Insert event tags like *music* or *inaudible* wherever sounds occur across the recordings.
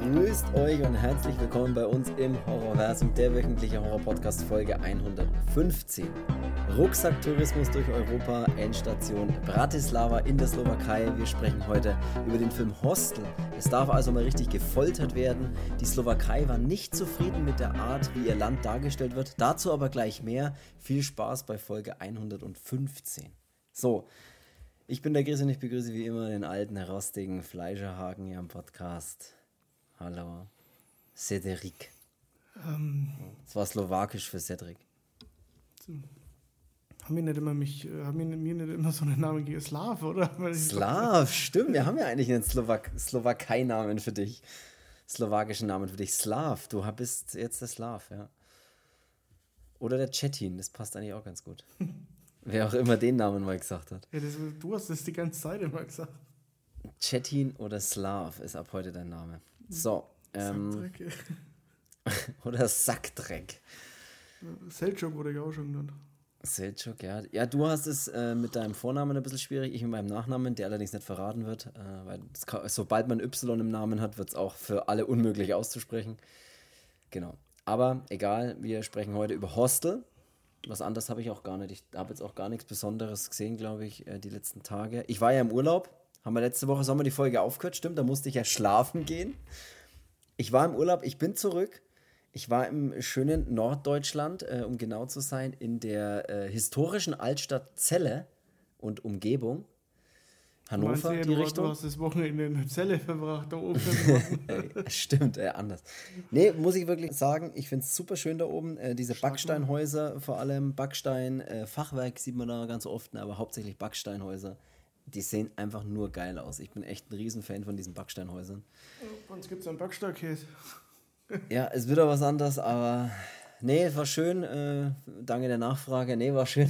Grüßt euch und herzlich willkommen bei uns im Horrorversum, der wöchentliche Horror-Podcast Folge 115. Rucksacktourismus durch Europa, Endstation Bratislava in der Slowakei. Wir sprechen heute über den Film Hostel. Es darf also mal richtig gefoltert werden. Die Slowakei war nicht zufrieden mit der Art, wie ihr Land dargestellt wird. Dazu aber gleich mehr. Viel Spaß bei Folge 115. So, ich bin der Chris und ich begrüße wie immer den alten, rostigen Fleischerhaken hier am Podcast. Hallo, Cedric. Ähm, das war slowakisch für Cedric. Haben wir nicht immer mich, äh, haben wir mir nicht immer so einen Namen gegeben? Slav, oder? Slav, stimmt. Wir haben ja eigentlich einen Slowak Slowakei-Namen für dich. Slowakischen Namen für dich. Slav, du bist jetzt der Slav, ja. Oder der Chetin, das passt eigentlich auch ganz gut. *laughs* Wer auch immer den Namen mal gesagt hat. Ja, das, du hast das die ganze Zeit immer gesagt. Chetin oder Slav ist ab heute dein Name. So. Ähm, Sackdreck. *laughs* oder Sackdreck. Selchuk wurde ja auch schon genannt. Selchuk, ja. Ja, du hast es äh, mit deinem Vornamen ein bisschen schwierig, ich mit meinem Nachnamen, der allerdings nicht verraten wird. Äh, weil kann, sobald man Y im Namen hat, wird es auch für alle unmöglich auszusprechen. Genau. Aber egal, wir sprechen heute über Hostel was anderes habe ich auch gar nicht. Ich habe jetzt auch gar nichts Besonderes gesehen, glaube ich, äh, die letzten Tage. Ich war ja im Urlaub. Haben wir letzte Woche Sommer die Folge aufgehört, stimmt? Da musste ich ja schlafen gehen. Ich war im Urlaub, ich bin zurück. Ich war im schönen Norddeutschland, äh, um genau zu sein, in der äh, historischen Altstadt Celle und Umgebung. Hannover, ja, die du, Richtung. Du hast das Wochenende in der Zelle verbracht, da oben. *laughs* Stimmt, äh, anders. Nee, muss ich wirklich sagen, ich finde es super schön da oben. Äh, diese Stark Backsteinhäuser, vor allem Backstein, äh, Fachwerk sieht man da ganz oft, ne, aber hauptsächlich Backsteinhäuser. Die sehen einfach nur geil aus. Ich bin echt ein Riesenfan von diesen Backsteinhäusern. Bei uns gibt es einen Backsteinkäse. ja, es wird auch was anderes, aber Nee, war schön. Äh, danke der Nachfrage. Nee, war schön.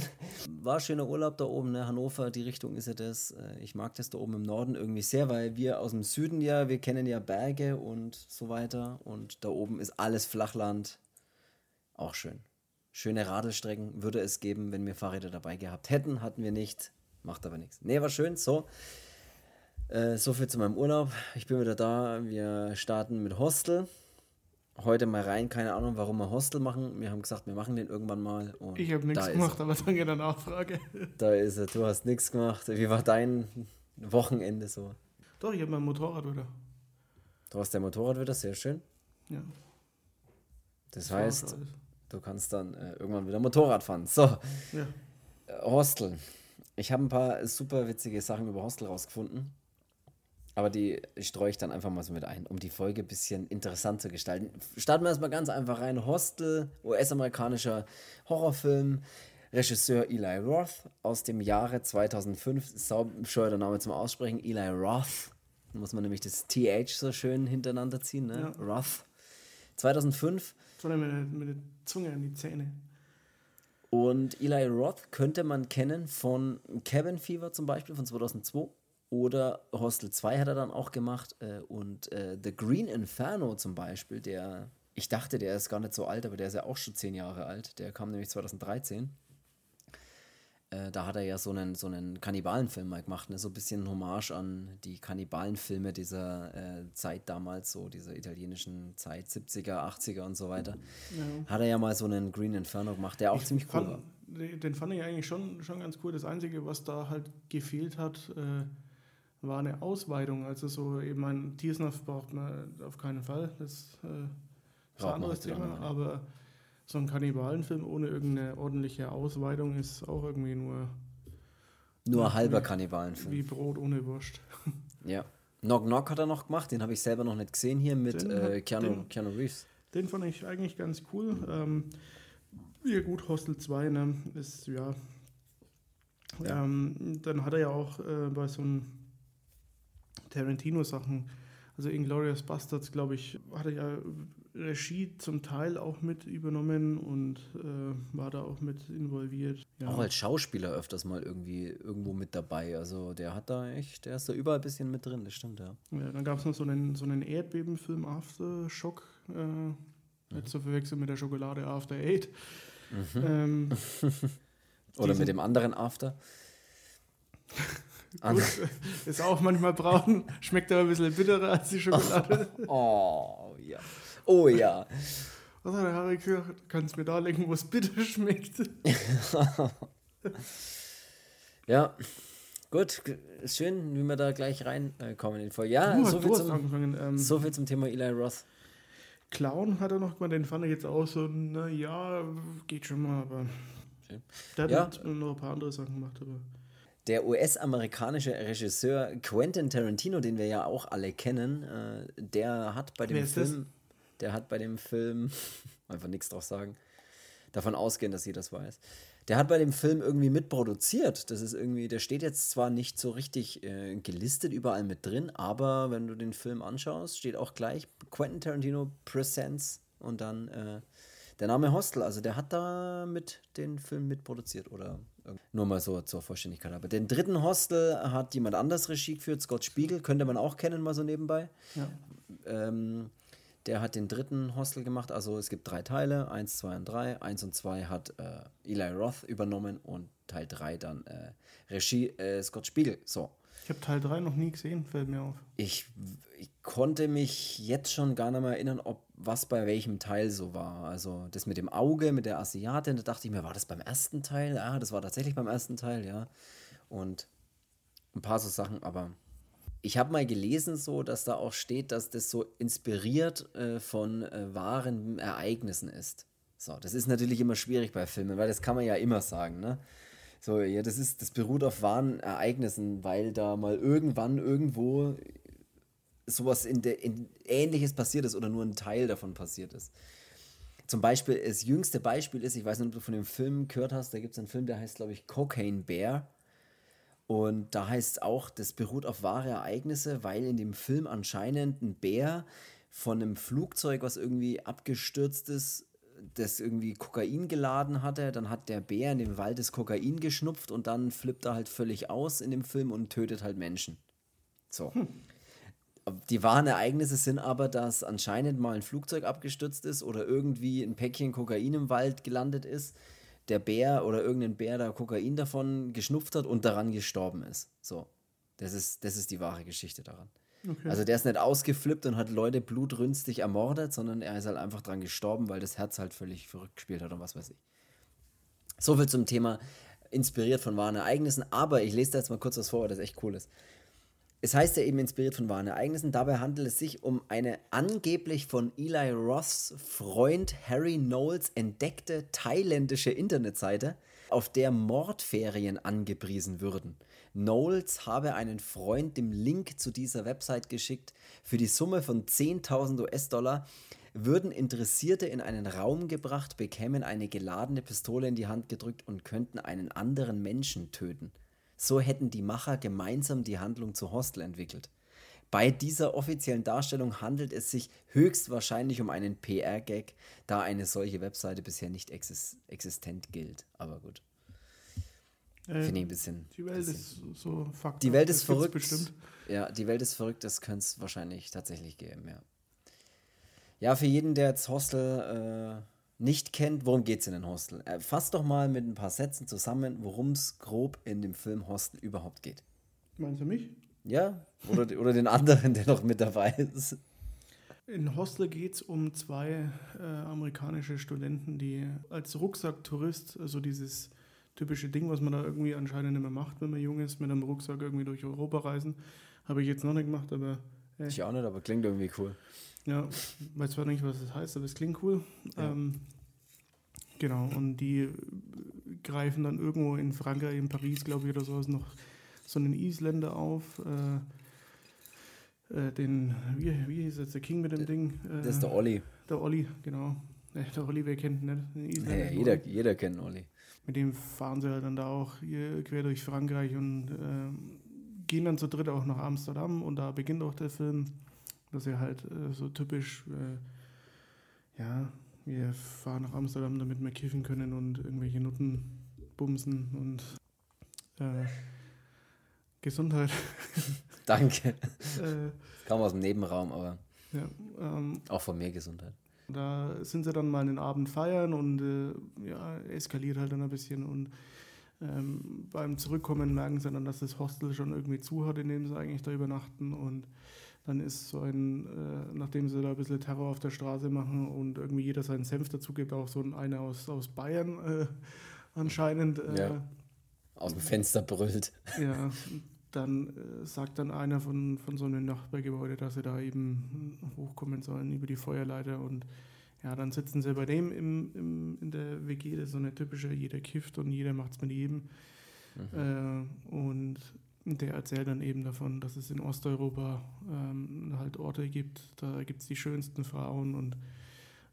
War schöner Urlaub da oben, ne? Hannover, die Richtung ist ja das. Äh, ich mag das da oben im Norden irgendwie sehr, weil wir aus dem Süden ja, wir kennen ja Berge und so weiter. Und da oben ist alles Flachland. Auch schön. Schöne Radelstrecken würde es geben, wenn wir Fahrräder dabei gehabt hätten. Hatten wir nicht. Macht aber nichts. Nee, war schön. So. Äh, so viel zu meinem Urlaub. Ich bin wieder da. Wir starten mit Hostel heute mal rein. Keine Ahnung, warum wir Hostel machen. Wir haben gesagt, wir machen den irgendwann mal. ich habe nichts gemacht, aber danke der Nachfrage. *laughs* Da ist er. Du hast nichts gemacht. Wie war dein Wochenende so? Doch, ich habe mein Motorrad wieder. Du hast dein Motorrad wieder, sehr schön. Ja. Das, das heißt, du kannst dann äh, irgendwann wieder Motorrad fahren. So. Ja. Hostel. Ich habe ein paar super witzige Sachen über Hostel rausgefunden. Aber die streue ich dann einfach mal so mit ein, um die Folge ein bisschen interessant zu gestalten. Starten wir erstmal ganz einfach rein. Hostel, US-amerikanischer Horrorfilm. Regisseur Eli Roth aus dem Jahre 2005. Sau bescheuerter Name zum Aussprechen. Eli Roth. Da muss man nämlich das TH so schön hintereinander ziehen, ne? Ja. Roth. 2005. Sondern mit, mit der Zunge an die Zähne. Und Eli Roth könnte man kennen von Cabin Fever zum Beispiel von 2002 oder Hostel 2 hat er dann auch gemacht. Äh, und äh, The Green Inferno zum Beispiel, der, ich dachte, der ist gar nicht so alt, aber der ist ja auch schon zehn Jahre alt. Der kam nämlich 2013. Äh, da hat er ja so einen, so einen Kannibalenfilm mal gemacht, ne? so ein bisschen Hommage an die Kannibalenfilme dieser äh, Zeit damals, so dieser italienischen Zeit, 70er, 80er und so weiter. Ja. Hat er ja mal so einen Green Inferno gemacht, der auch ich ziemlich cool fand, war. Den fand ich eigentlich schon, schon ganz cool. Das Einzige, was da halt gefehlt hat, äh, war eine Ausweitung. Also so eben ein Tiersnuff braucht man auf keinen Fall. Das äh, ist ein anderes Thema. Aber so ein Kannibalenfilm ohne irgendeine ordentliche Ausweitung ist auch irgendwie nur. Nur ein halber Kannibalenfilm. Wie Brot ohne Wurst. *laughs* Ja. Knock Knock hat er noch gemacht, den habe ich selber noch nicht gesehen hier mit den, äh, Keanu, den, Keanu Reeves. Den fand ich eigentlich ganz cool. Ähm, ja, gut, Hostel 2, ne, ist ja. ja. Ähm, dann hat er ja auch äh, bei so einem Tarantino-Sachen. Also Inglourious Bastards, glaube ich, hat er ja Regie zum Teil auch mit übernommen und äh, war da auch mit involviert. Ja. Auch als Schauspieler öfters mal irgendwie irgendwo mit dabei. Also der hat da echt, der ist da überall ein bisschen mit drin, das stimmt, ja. ja dann gab es noch so einen, so einen Erdbebenfilm Aftershock, äh, mhm. nicht zu verwechseln mit der Schokolade After Eight. Mhm. Ähm, *laughs* Oder mit dem anderen After. *laughs* Gut, ist auch manchmal braun, schmeckt aber ein bisschen bitterer als die Schokolade. *laughs* oh, ja. Oh ja. *laughs* Was hat der Harry gesagt? Kannst mir darlegen, wo es bitter schmeckt. *laughs* ja, gut, ist schön, wie wir da gleich reinkommen in die Folge. Ja, Du, so, viel zum. Ähm, so viel zum Thema Eli Roth. Clown hat er noch gemacht, den fand ich jetzt auch so, na ja, geht schon mal, aber. Okay. Der hat Ja. noch ein paar andere Sachen gemacht, aber. Der US-amerikanische Regisseur Quentin Tarantino, den wir ja auch alle kennen, äh, der hat bei dem? Film, der hat bei dem Film, *laughs* einfach nichts drauf sagen, davon ausgehen, dass sie das weiß. Der hat bei dem Film irgendwie mitproduziert. Das ist irgendwie, der steht jetzt zwar nicht so richtig äh, gelistet überall mit drin, aber wenn du den Film anschaust, steht auch gleich Quentin Tarantino Presents und dann äh, der Name Hostel. Also der hat da mit den Film mitproduziert oder nur mal so zur Vollständigkeit. Aber den dritten Hostel hat jemand anders Regie geführt, Scott Spiegel, könnte man auch kennen, mal so nebenbei. Ja. Ähm, der hat den dritten Hostel gemacht. Also es gibt drei Teile, eins, zwei und drei. Eins und zwei hat äh, Eli Roth übernommen und Teil drei dann äh, Regie äh, Scott Spiegel. So. Ich habe Teil 3 noch nie gesehen, fällt mir auf. Ich, ich konnte mich jetzt schon gar nicht mehr erinnern, ob was bei welchem Teil so war. Also das mit dem Auge, mit der Asiatin, da dachte ich mir, war das beim ersten Teil? Ja, das war tatsächlich beim ersten Teil, ja. Und ein paar so Sachen, aber ich habe mal gelesen, so, dass da auch steht, dass das so inspiriert äh, von äh, wahren Ereignissen ist. So, das ist natürlich immer schwierig bei Filmen, weil das kann man ja immer sagen, ne? So, ja, das ist, das beruht auf wahren Ereignissen, weil da mal irgendwann irgendwo sowas in der in ähnliches passiert ist oder nur ein Teil davon passiert ist. Zum Beispiel, das jüngste Beispiel ist, ich weiß nicht, ob du von dem Film gehört hast, da gibt es einen Film, der heißt, glaube ich, Cocaine Bear. Und da heißt es auch, das beruht auf wahre Ereignisse, weil in dem Film anscheinend ein Bär von einem Flugzeug, was irgendwie abgestürzt ist, das irgendwie Kokain geladen hatte. Dann hat der Bär in dem Wald das Kokain geschnupft und dann flippt er halt völlig aus in dem Film und tötet halt Menschen. So. Die wahren Ereignisse sind aber, dass anscheinend mal ein Flugzeug abgestürzt ist oder irgendwie ein Päckchen Kokain im Wald gelandet ist, der Bär oder irgendein Bär da Kokain davon geschnupft hat und daran gestorben ist. So. Das ist, das ist die wahre Geschichte daran. Okay. Also der ist nicht ausgeflippt und hat Leute blutrünstig ermordet, sondern er ist halt einfach dran gestorben, weil das Herz halt völlig verrückt gespielt hat und was weiß ich. So viel zum Thema inspiriert von wahren Ereignissen, aber ich lese da jetzt mal kurz was vor, weil das echt cool ist. Es heißt ja eben inspiriert von wahren Ereignissen. Dabei handelt es sich um eine angeblich von Eli Roths Freund Harry Knowles entdeckte thailändische Internetseite, auf der Mordferien angepriesen würden. Knowles habe einen Freund dem Link zu dieser Website geschickt. Für die Summe von 10.000 US-Dollar würden Interessierte in einen Raum gebracht, bekämen eine geladene Pistole in die Hand gedrückt und könnten einen anderen Menschen töten. So hätten die Macher gemeinsam die Handlung zu Hostel entwickelt. Bei dieser offiziellen Darstellung handelt es sich höchstwahrscheinlich um einen PR-Gag, da eine solche Webseite bisher nicht exis existent gilt. Aber gut, Äh, finde ich ein bisschen. die Welt bisschen. ist so fucked Die up, Welt ist verrückt. Bestimmt. Ja, die Welt ist verrückt, das könnte es wahrscheinlich tatsächlich geben, ja. Ja, für jeden, der jetzt Hostel äh, nicht kennt, worum geht es in den Hostel? Äh, fass doch mal mit ein paar Sätzen zusammen, worum es grob in dem Film Hostel überhaupt geht. Meinst du mich? Ja? Oder, oder den anderen, der noch mit dabei ist. In Hostel geht es um zwei äh, amerikanische Studenten, die als Rucksacktourist, also dieses typische Ding, was man da irgendwie anscheinend immer macht, wenn man jung ist, mit einem Rucksack irgendwie durch Europa reisen. Habe ich jetzt noch nicht gemacht, aber äh, Ich auch nicht, aber klingt irgendwie cool. Ja, weiß zwar nicht, was das heißt, aber es klingt cool. Ja. Ähm, genau, und die äh, greifen dann irgendwo in Frankreich, in Paris, glaube ich, oder sowas noch so einen Isländer auf. Äh, äh, den, wie, wie hieß jetzt der King mit dem Ding? Äh, Das ist der Olli. der Olli, genau. Äh, Der Olli, wer kennt ihn nicht? Den Isländer Ja, jeder, jeder kennt Olli. mit dem fahren sie halt dann da auch quer durch Frankreich und gehen dann zu dritt auch nach Amsterdam und da beginnt auch der Film, dass er halt äh, so typisch, äh, ja, wir fahren nach Amsterdam, damit wir kiffen können und irgendwelche Nutten bumsen und äh, Gesundheit. *laughs* Danke. äh, Kam aus dem Nebenraum, aber ja, ähm, auch von mir Gesundheit. Da sind sie dann mal einen Abend feiern und äh, ja, eskaliert halt dann ein bisschen und ähm, beim Zurückkommen merken sie dann, dass das Hostel schon irgendwie zu hat, in dem sie eigentlich da übernachten. Und dann ist so ein, äh, nachdem sie da ein bisschen Terror auf der Straße machen und irgendwie jeder seinen Senf dazu gibt, auch so ein einer aus, aus Bayern äh, anscheinend. Äh, ja. Aus dem Fenster brüllt. Ja, dann äh, sagt dann einer von, von so einem Nachbargebäude, dass sie da eben hochkommen sollen über die Feuerleiter und ja, dann sitzen sie bei dem im, im, in der WG, das ist so eine typische, jeder kifft und jeder macht es mit jedem. Mhm. Äh, und der erzählt dann eben davon, dass es in Osteuropa ähm, halt Orte gibt, da gibt es die schönsten Frauen und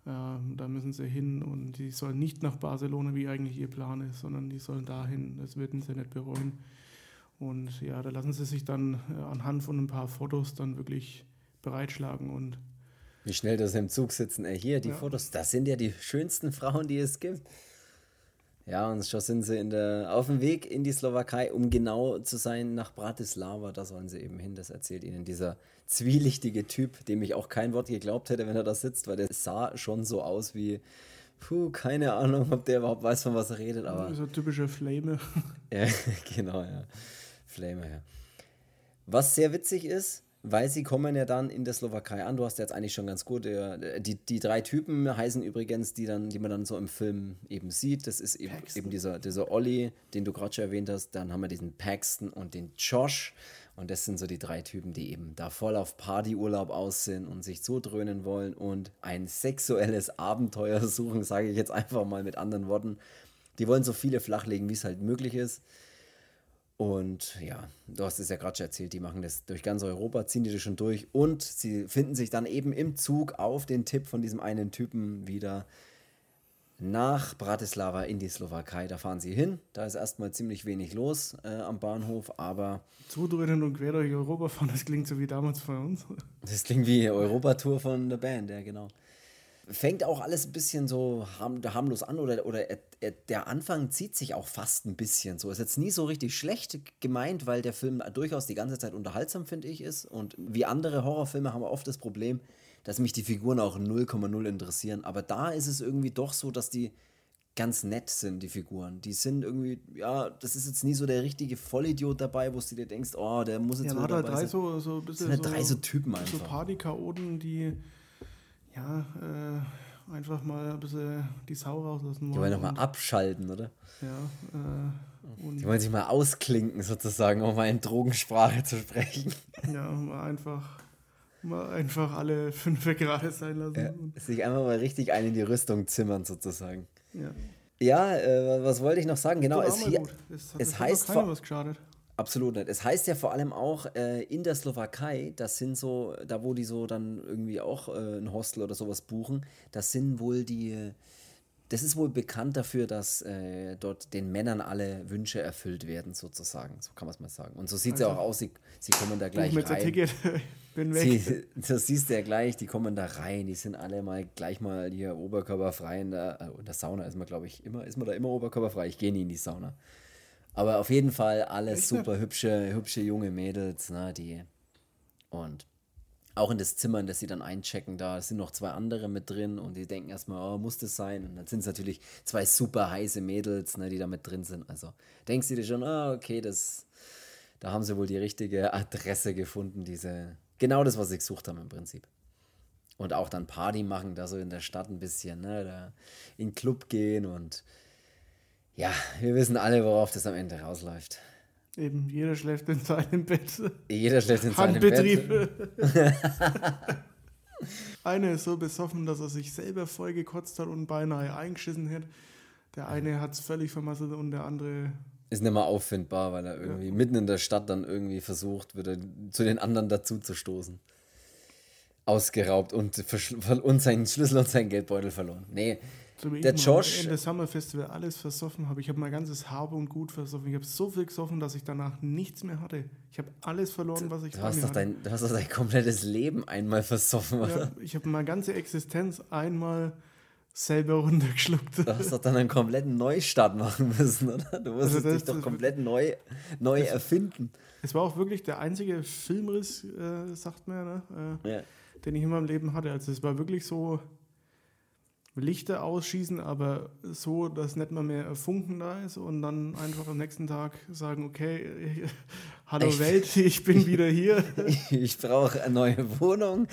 ähm, da müssen sie hin und die sollen nicht nach Barcelona, wie eigentlich ihr Plan ist, sondern die sollen dahin, das würden sie nicht bereuen. Und ja, da lassen sie sich dann äh, anhand von ein paar Fotos dann wirklich bereitschlagen und wie schnell das im Zug sitzen. Ey, hier, die ja. Fotos, das sind ja die schönsten Frauen, die es gibt. Ja, und schon sind sie in der, auf dem Weg in die Slowakei, um genau zu sein, nach Bratislava. Da sollen sie eben hin. Das erzählt ihnen dieser zwielichtige Typ, dem ich auch kein Wort geglaubt hätte, wenn er da sitzt, weil der sah schon so aus wie, puh, keine Ahnung, ob der überhaupt weiß, von was er redet. Aber so typische Flame. *laughs* ja, genau, ja. Flame, ja. Was sehr witzig ist, weil sie kommen ja dann in der Slowakei an. Du hast jetzt eigentlich schon ganz gut. Die, die drei Typen heißen übrigens, die, dann, die man dann so im Film eben sieht. Das ist eben, eben dieser, dieser Olli, den du gerade schon erwähnt hast. Dann haben wir diesen Paxton und den Josh. Und das sind so die drei Typen, die eben da voll auf Partyurlaub aus sind und sich so dröhnen wollen und ein sexuelles Abenteuer *laughs* suchen, sage ich jetzt einfach mal mit anderen Worten. Die wollen so viele flachlegen, wie es halt möglich ist. Und ja, du hast es ja gerade schon erzählt, die machen das durch ganz Europa, ziehen die das schon durch und sie finden sich dann eben im Zug auf den Tipp von diesem einen Typen wieder nach Bratislava in die Slowakei. Da fahren sie hin. Da ist erstmal ziemlich wenig los äh, am Bahnhof, aber. Zudröhnen und quer durch Europa fahren, das klingt so wie damals von uns. Das klingt wie Europatour von der Band, ja, genau fängt auch alles ein bisschen so harmlos an oder, oder der Anfang zieht sich auch fast ein bisschen so. Ist jetzt nie so richtig schlecht gemeint, weil der Film durchaus die ganze Zeit unterhaltsam, finde ich, ist. Und wie andere Horrorfilme haben wir oft das Problem, dass mich die Figuren auch 0,0 interessieren. Aber da ist es irgendwie doch so, dass die ganz nett sind, die Figuren. Die sind irgendwie, ja, das ist jetzt nie so der richtige Vollidiot dabei, wo du dir denkst, oh, der muss jetzt ja, wieder dabei drei sein. So, so ein bisschen das sind halt drei so Typen einfach. So Partychaoten, die ja, äh, einfach mal ein bisschen die Sau rauslassen wollen. Die wollen nochmal abschalten, oder? Ja. Äh, die wollen sich mal ausklinken, sozusagen, um mal in Drogensprache zu sprechen. *laughs* Ja, mal einfach, mal einfach alle fünf gerade sein lassen. Ja, sich einfach mal richtig einen in die Rüstung zimmern, sozusagen. Ja. Ja, äh, was wollte ich noch sagen? Genau, es, hier, es, heißt. Vor, was geschadet. Absolut nicht. Es heißt ja vor allem auch äh, in der Slowakei, das sind so, da wo die so dann irgendwie auch äh, ein Hostel oder sowas buchen, das sind wohl die, das ist wohl bekannt dafür, dass äh, dort den Männern alle Wünsche erfüllt werden, sozusagen. So kann man es mal sagen. Und so sieht es also, ja auch aus, sie, sie kommen da gleich mit rein. Ticket. *laughs* Bin weg. Sie, das siehst du ja gleich, die kommen da rein, die sind alle mal gleich mal hier oberkörperfrei in der, äh, in der Sauna ist man, glaube ich, immer, ist man da immer oberkörperfrei. Ich gehe nie in die Sauna. Aber auf jeden Fall alles super hübsche, hübsche junge Mädels, ne, die. Und auch in das Zimmer, in das sie dann einchecken, da sind noch zwei andere mit drin und die denken erstmal, oh, muss das sein? Und dann sind es natürlich zwei super heiße Mädels, ne, die da mit drin sind. Also denkst du dir schon, oh, okay, das, da haben sie wohl die richtige Adresse gefunden, diese, genau das, was sie gesucht haben im Prinzip. Und auch dann Party machen, da so in der Stadt ein bisschen, ne, da in den Club gehen und ja, wir wissen alle, worauf das am Ende rausläuft. Eben, jeder schläft in seinem Bett. Jeder schläft in seinem Bett. *laughs* Einer ist so besoffen, dass er sich selber voll gekotzt hat und beinahe eingeschissen hätte. Der eine hat es völlig vermasselt und der andere. Ist nicht mehr auffindbar, weil er irgendwie ja. mitten in der Stadt dann irgendwie versucht, wieder zu den anderen dazu zu stoßen. Ausgeraubt und, und seinen Schlüssel und seinen Geldbeutel verloren. Nee, so der Josh. Ende Summer Festival alles versoffen habe. Ich habe mein ganzes Habe und Gut versoffen. Ich habe so viel gesoffen, dass ich danach nichts mehr hatte. Ich habe alles verloren, was ich du hast doch dein, Du hast doch dein komplettes Leben einmal versoffen, oder? Ja, ich habe meine ganze Existenz einmal selber *laughs* runtergeschluckt. Du hast doch dann einen kompletten Neustart machen müssen, oder? Du musstest also dich doch komplett neu, neu das, erfinden. Es war auch wirklich der einzige Filmriss, äh, sagt man, ne? Äh, ja. den ich in meinem Leben hatte. Also es war wirklich so Lichter ausschießen, aber so, dass nicht mal mehr Funken da ist und dann einfach am nächsten Tag sagen, okay, *laughs* hallo ich, Welt, ich bin *laughs* wieder hier. Ich brauche eine neue Wohnung,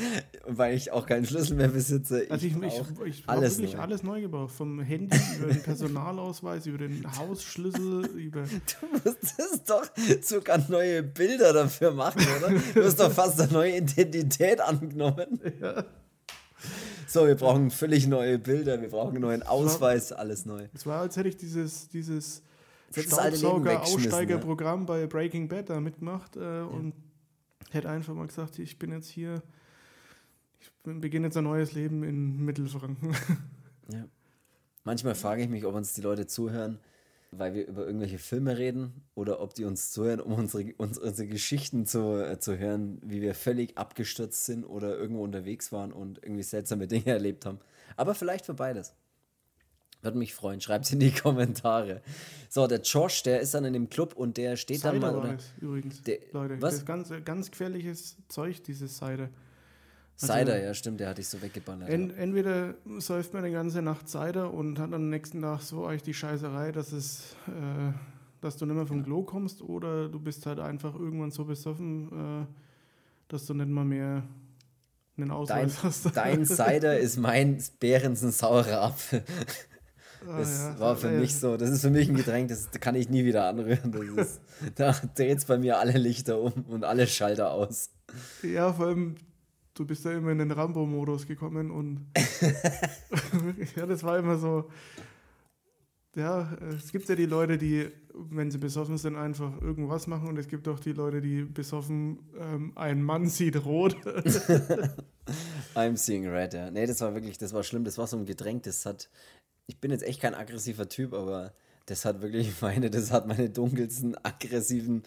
weil ich auch keinen Schlüssel mehr besitze. Ich also ich, ich, ich alles wirklich neu. alles neu gebraucht, vom Handy *laughs* über den Personalausweis, über den Hausschlüssel, über... Du musstest doch sogar neue Bilder dafür machen, oder? Du hast doch fast eine neue Identität angenommen. Ja. So, wir brauchen völlig neue Bilder, wir brauchen einen neuen Ausweis, alles neu. Es war, als hätte ich dieses, dieses Staubsauger-Aussteigerprogramm bei Breaking Bad da mitgemacht äh, ja. und hätte einfach mal gesagt, ich bin jetzt hier, ich beginne jetzt ein neues Leben in Mittelfranken. *laughs* Ja. Manchmal frage ich mich, ob uns die Leute zuhören, weil wir über irgendwelche Filme reden oder ob die uns zuhören, um unsere, uns, unsere Geschichten zu, äh, zu hören, wie wir völlig abgestürzt sind oder irgendwo unterwegs waren und irgendwie seltsame *laughs* Dinge erlebt haben. Aber vielleicht für beides. Würde mich freuen. Schreibt es in die *laughs* Kommentare. So, der Josh, der ist dann in dem Club und der steht Cider dann mal. Oder, übrigens, der, Leute. Was? Das ist ganz, ganz gefährliches Zeug, dieses Cider. Also, Cider, ja, stimmt, der hatte ich so weggeballert. En, entweder säuft man die ganze Nacht Cider und hat am nächsten Tag so euch die Scheißerei, dass es, äh, dass du nicht mehr vom Klo kommst, oder du bist halt einfach irgendwann so besoffen, äh, dass du nicht mal mehr einen Ausweis dein, hast. *laughs* Dein Cider ist mein Behrensen saurer Apfel. Ah, das ja, war für ja. mich so, das ist für mich ein Getränk, das kann ich nie wieder anrühren. Das ist, *laughs* da dreht es bei mir alle Lichter um und alle Schalter aus. Ja, vor allem du bist ja immer in den Rambo-Modus gekommen und *laughs* *laughs* ja, das war immer so. Ja, es gibt ja die Leute, die, wenn sie besoffen sind, einfach irgendwas machen und es gibt auch die Leute, die besoffen, ähm, ein Mann sieht rot. *laughs* I'm seeing red, ja. Nee, das war wirklich, das war schlimm, das war so ein Getränk, das hat, ich bin jetzt echt kein aggressiver Typ, aber das hat wirklich meine, das hat meine dunkelsten, aggressiven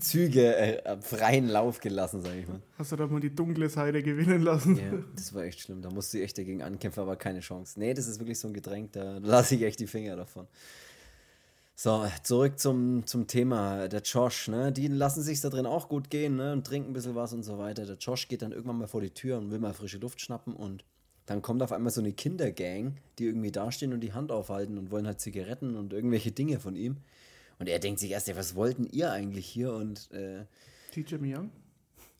Züge äh, freien Lauf gelassen, sag ich mal. Hast du da mal die dunkle Seite gewinnen lassen? Ja, das war echt schlimm. Da musste ich echt dagegen ankämpfen, aber keine Chance. Nee, das ist wirklich so ein Getränk, da *laughs* lasse ich echt die Finger davon. So, zurück zum, zum Thema. Der Josh, ne? Die lassen sich da drin auch gut gehen, ne? Und trinken ein bisschen was und so weiter. Der Josh geht dann irgendwann mal vor die Tür und will mal frische Luft schnappen und dann kommt auf einmal so eine Kindergang, die irgendwie dastehen und die Hand aufhalten und wollen halt Zigaretten und irgendwelche Dinge von ihm. Und er denkt sich erst, ja, was wollten ihr eigentlich hier? Und äh, Teacher Young?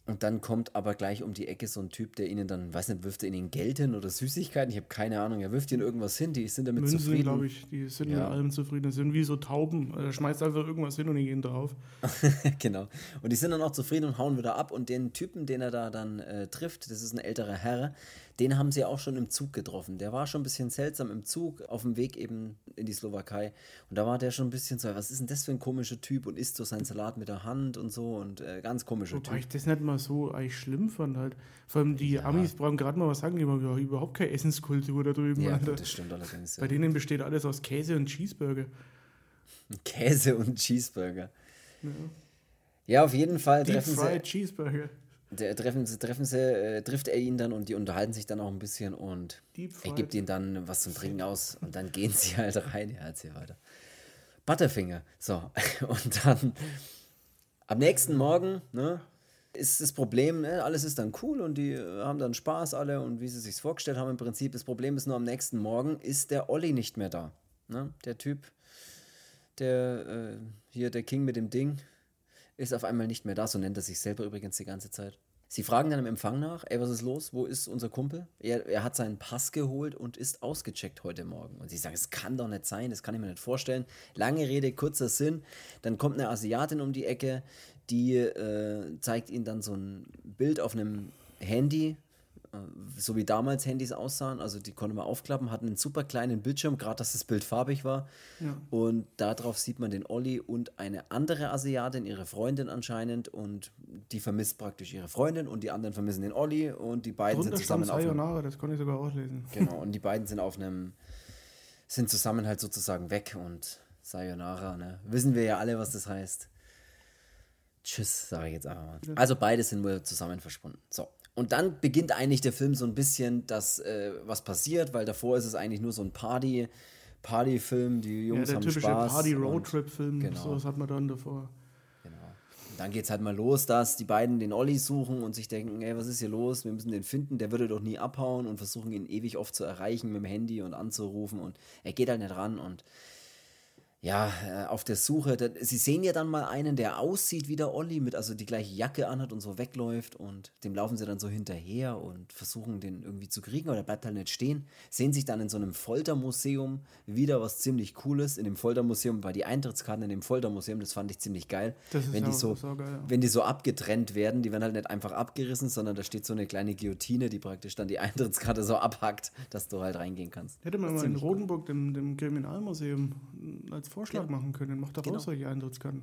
Und dann kommt aber gleich um die Ecke so ein Typ, der ihnen dann, weiß nicht, wirft er ihnen Geld hin oder Süßigkeiten? Ich habe keine Ahnung. Er wirft ihnen irgendwas hin, die sind damit Münzen, zufrieden. glaube ich. Die sind ja. mit allem zufrieden. Das sind wie so Tauben. Er schmeißt einfach irgendwas hin und die gehen drauf. *laughs* genau. Und die sind dann auch zufrieden und hauen wieder ab. Und den Typen, den er da dann äh, trifft, das ist ein älterer Herr, den haben sie auch schon im Zug getroffen. Der war schon ein bisschen seltsam im Zug, auf dem Weg eben in die Slowakei. Und da war der schon ein bisschen so, was ist denn das für ein komischer Typ und isst so seinen Salat mit der Hand und so und äh, ganz komischer Wobei Typ. ich das nicht mal so eigentlich schlimm fand halt. Vor allem die ja. Amis brauchen gerade mal was sagen, die haben überhaupt keine Essenskultur da drüben. Ja, gut, das stimmt allerdings. Ja. Bei denen besteht alles aus Käse und Cheeseburger. *laughs* Käse und Cheeseburger. Ja, ja auf jeden Fall Deep treffen fried sie. Cheeseburger der, treffen, treffen sie, äh, trifft er ihn dann und die unterhalten sich dann auch ein bisschen und er gibt ihnen dann was zum Trinken aus und dann gehen sie *laughs* halt rein. Ja, erzähl weiter. Butterfinger. So, *laughs* und dann am nächsten Morgen, ne, ist das Problem, ne, alles ist dann cool und die haben dann Spaß alle und wie sie sich vorgestellt haben im Prinzip. Das Problem ist nur am nächsten Morgen ist der Olli nicht mehr da. Ne? Der Typ, der äh, hier, der King mit dem Ding, ist auf einmal nicht mehr da, so nennt er sich selber übrigens die ganze Zeit. Sie fragen dann im Empfang nach, ey, was ist los? Wo ist unser Kumpel? Er, er hat seinen Pass geholt und ist ausgecheckt heute Morgen. Und sie sagen, es kann doch nicht sein, das kann ich mir nicht vorstellen. Lange Rede, kurzer Sinn. Dann kommt eine Asiatin um die Ecke, die äh, zeigt ihnen dann so ein Bild auf einem Handy, so wie damals Handys aussahen. Also die konnte man aufklappen, hatten einen super kleinen Bildschirm, gerade dass das Bild farbig war. Ja. Und darauf sieht man den Olli und eine andere Asiatin, ihre Freundin anscheinend. Und die vermisst praktisch ihre Freundin und die anderen vermissen den Olli. Und die beiden Drunter sind zusammen auf einem, das konnte ich sogar auslesen. Genau, und die *laughs* beiden sind auf einem, sind zusammen halt sozusagen weg und Sayonara, ne? Wissen wir ja alle, was das heißt. Tschüss, sage ich jetzt einfach mal. Also beide sind wohl zusammen verschwunden. So. Und dann beginnt eigentlich der Film so ein bisschen, dass äh, was passiert, weil davor ist es eigentlich nur so ein Party, Partyfilm, die Jungs ja, der haben typische Party-Roadtrip-Film, genau. so was hat man dann davor. Genau. Und dann geht's halt mal los, dass die beiden den Olli suchen und sich denken, ey, was ist hier los? Wir müssen den finden, der würde doch nie abhauen und versuchen ihn ewig oft zu erreichen mit dem Handy und anzurufen und er geht halt nicht ran und ja, äh, auf der Suche. Sie sehen ja dann mal einen, der aussieht wie der Olli, mit also die gleiche Jacke anhat und so wegläuft und dem laufen sie dann so hinterher und versuchen den irgendwie zu kriegen, aber der bleibt halt nicht stehen. Sehen sich dann in so einem Foltermuseum wieder was ziemlich Cooles. In dem Foltermuseum war die Eintrittskarten in dem Foltermuseum, das fand ich ziemlich geil. wenn die so, so geil, ja. wenn die so abgetrennt werden, die werden halt nicht einfach abgerissen, sondern da steht so eine kleine Guillotine, die praktisch dann die *laughs* Eintrittskarte so abhackt, dass du halt reingehen kannst. Hätte man mal in Rotenburg, cool. dem, dem Kriminalmuseum, als Vorschlag genau. machen können. Macht doch genau. auch solche Eintrittskarten.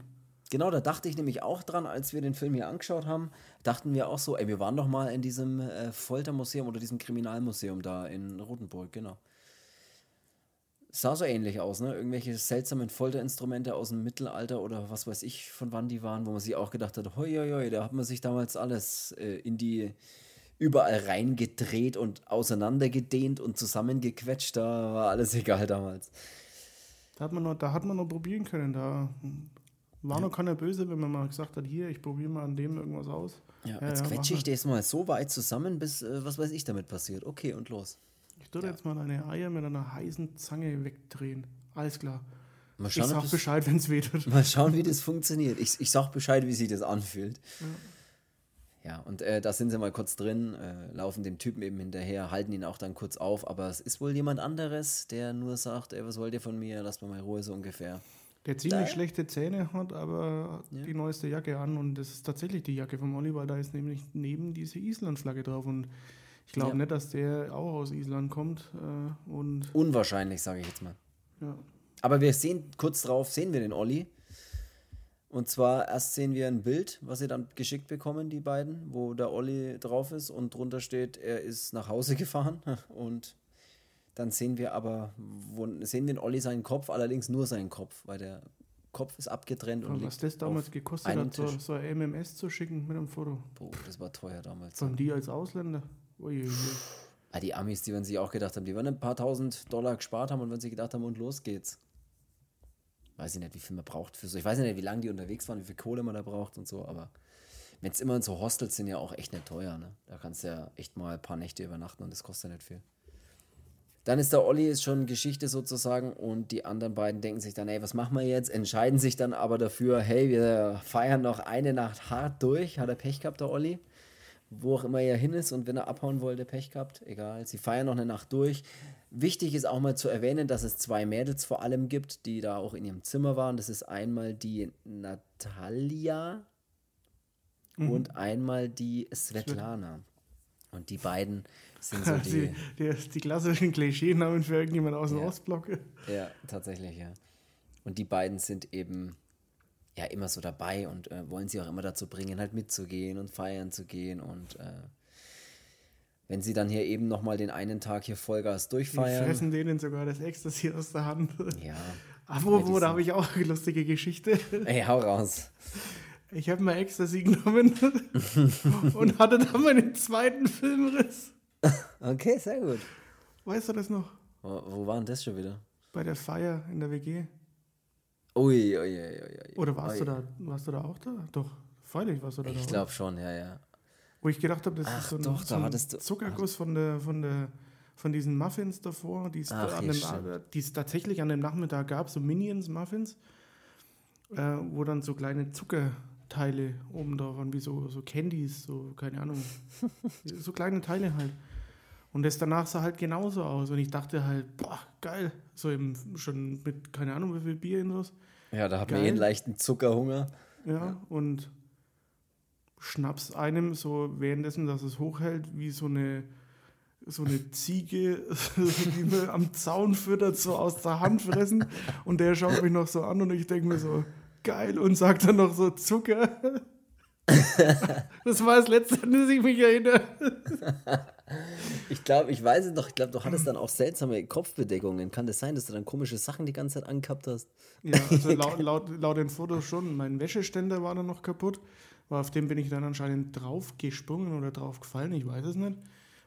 Genau, da dachte ich nämlich auch dran, als wir den Film hier angeschaut haben, dachten wir auch so, ey, wir waren doch mal in diesem äh, Foltermuseum oder diesem Kriminalmuseum da in Rotenburg, genau. Sah so ähnlich aus, ne? Irgendwelche seltsamen Folterinstrumente aus dem Mittelalter oder was weiß ich, von wann die waren, wo man sich auch gedacht hat, hoi, hoi, hoi da hat man sich damals alles äh, in die überall reingedreht und auseinandergedehnt und zusammengequetscht, da war alles *laughs* egal damals. Da hat man noch, da hat man noch probieren können. Da war noch keiner böse, wenn man mal gesagt hat, hier, ich probiere mal an dem irgendwas aus. Ja, ja jetzt ja, quetsche ich das mal so weit zusammen, bis äh, was weiß ich damit passiert. Okay, und los. Ich würde ja. jetzt mal deine Eier mit einer heißen Zange wegdrehen. Alles klar. Mal schauen, ich sag Bescheid, wenn es wehtut. Mal schauen, wie das funktioniert. Ich, ich sag Bescheid, wie sich das anfühlt. Ja. Ja, und äh, da sind sie mal kurz drin, äh, laufen dem Typen eben hinterher, halten ihn auch dann kurz auf, aber es ist wohl jemand anderes, der nur sagt, ey, was wollt ihr von mir, lasst mal mal Ruhe, so ungefähr. Der ziemlich da. schlechte Zähne hat, aber ja. die neueste Jacke an und das ist tatsächlich die Jacke vom Oliver, da ist nämlich neben diese Island-Flagge drauf und ich glaube ja. nicht, dass der auch aus Island kommt. Äh, und Unwahrscheinlich, sage ich jetzt mal. Ja. Aber wir sehen kurz drauf, sehen wir den Olli und zwar erst sehen wir ein Bild, was sie dann geschickt bekommen, die beiden, wo der Olli drauf ist und drunter steht, er ist nach Hause *laughs* gefahren. Und dann sehen wir aber, wo, sehen wir den Olli seinen Kopf, allerdings nur seinen Kopf, weil der Kopf ist abgetrennt. Und, und was das damals gekostet hat, so, so ein MMS zu schicken mit einem Foto. Boah, das war teuer damals. Von die als Ausländer. Ui. Ja, die Amis, die werden sich auch gedacht haben, die werden ein paar tausend Dollar gespart haben und wenn sie gedacht haben, und los geht's weiß ich nicht, wie viel man braucht für so. Ich weiß nicht, wie lange die unterwegs waren, wie viel Kohle man da braucht und so, aber wenn es immer so Hostels sind ja auch echt nicht teuer, ne? Da kannst du ja echt mal ein paar Nächte übernachten und das kostet nicht viel. Dann ist der Olli ist schon Geschichte sozusagen und die anderen beiden denken sich dann, ey, was machen wir jetzt? Entscheiden sich dann aber dafür, hey, wir feiern noch eine Nacht hart durch. Hat er Pech gehabt, der Olli? Wo auch immer er hin ist und wenn er abhauen wollte, Pech gehabt. Egal, sie feiern noch eine Nacht durch. Wichtig ist auch mal zu erwähnen, dass es zwei Mädels vor allem gibt, die da auch in ihrem Zimmer waren. Das ist einmal die Natalia mhm. und einmal die Svetlana. Und die beiden sind so *laughs* die. die, die, die klassischen Klischeenamen für irgendjemand aus dem ja. Ostblock. Ja, tatsächlich, ja. Und die beiden sind eben ja immer so dabei und äh, wollen sie auch immer dazu bringen, halt mitzugehen und feiern zu gehen und äh, wenn sie dann hier eben nochmal den einen Tag hier Vollgas durchfeiern. Die fressen denen sogar das Ecstasy aus der Hand. *laughs* Ja. Aber wo, da habe ich auch eine lustige Geschichte. Ey, hau raus. Ich habe mal Ecstasy genommen *laughs* und hatte dann meinen zweiten Filmriss. Okay, sehr gut. Weißt du das noch? Wo, wo war denn das schon wieder? Bei der Feier in der WG. Ui, ui, ui, ui. Oder warst, ui. Du da, warst du da auch da? Doch, freilich warst du da. Ich glaube schon, ja, ja. Wo ich gedacht habe, das Ach, ist so ein, doch, so ein Zuckerguss von, der, von, der, von diesen Muffins davor, die es, tatsächlich an dem Nachmittag gab, so Minions-Muffins, äh, wo dann so kleine Zuckerteile oben drauf waren, wie so, so Candies, so, keine Ahnung, *laughs* so kleine Teile halt. Und das danach sah halt genauso aus. Und ich dachte halt, boah, geil. So eben schon mit, keine Ahnung, wie viel Bier in was. Ja, da hat man eh einen leichten Zuckerhunger. Ja, ja, und schnappst einem so währenddessen, dass es hochhält, wie so eine, so eine Ziege, *laughs* die man am Zaun füttert, so aus der Hand fressen. Und der schaut mich noch so an und ich denke mir so, geil, und sagt dann noch so Zucker. das war das letzte, an das ich mich erinnere. Ich glaube, ich weiß es noch, ich glaube, du hattest dann auch seltsame Kopfbedeckungen. Kann das sein, dass du dann komische Sachen die ganze Zeit angehabt hast? Ja, also *laughs* laut, laut, laut den Fotos schon. Mein Wäscheständer war dann noch kaputt. Aber auf dem bin ich dann anscheinend drauf gesprungen oder drauf gefallen, ich weiß es nicht.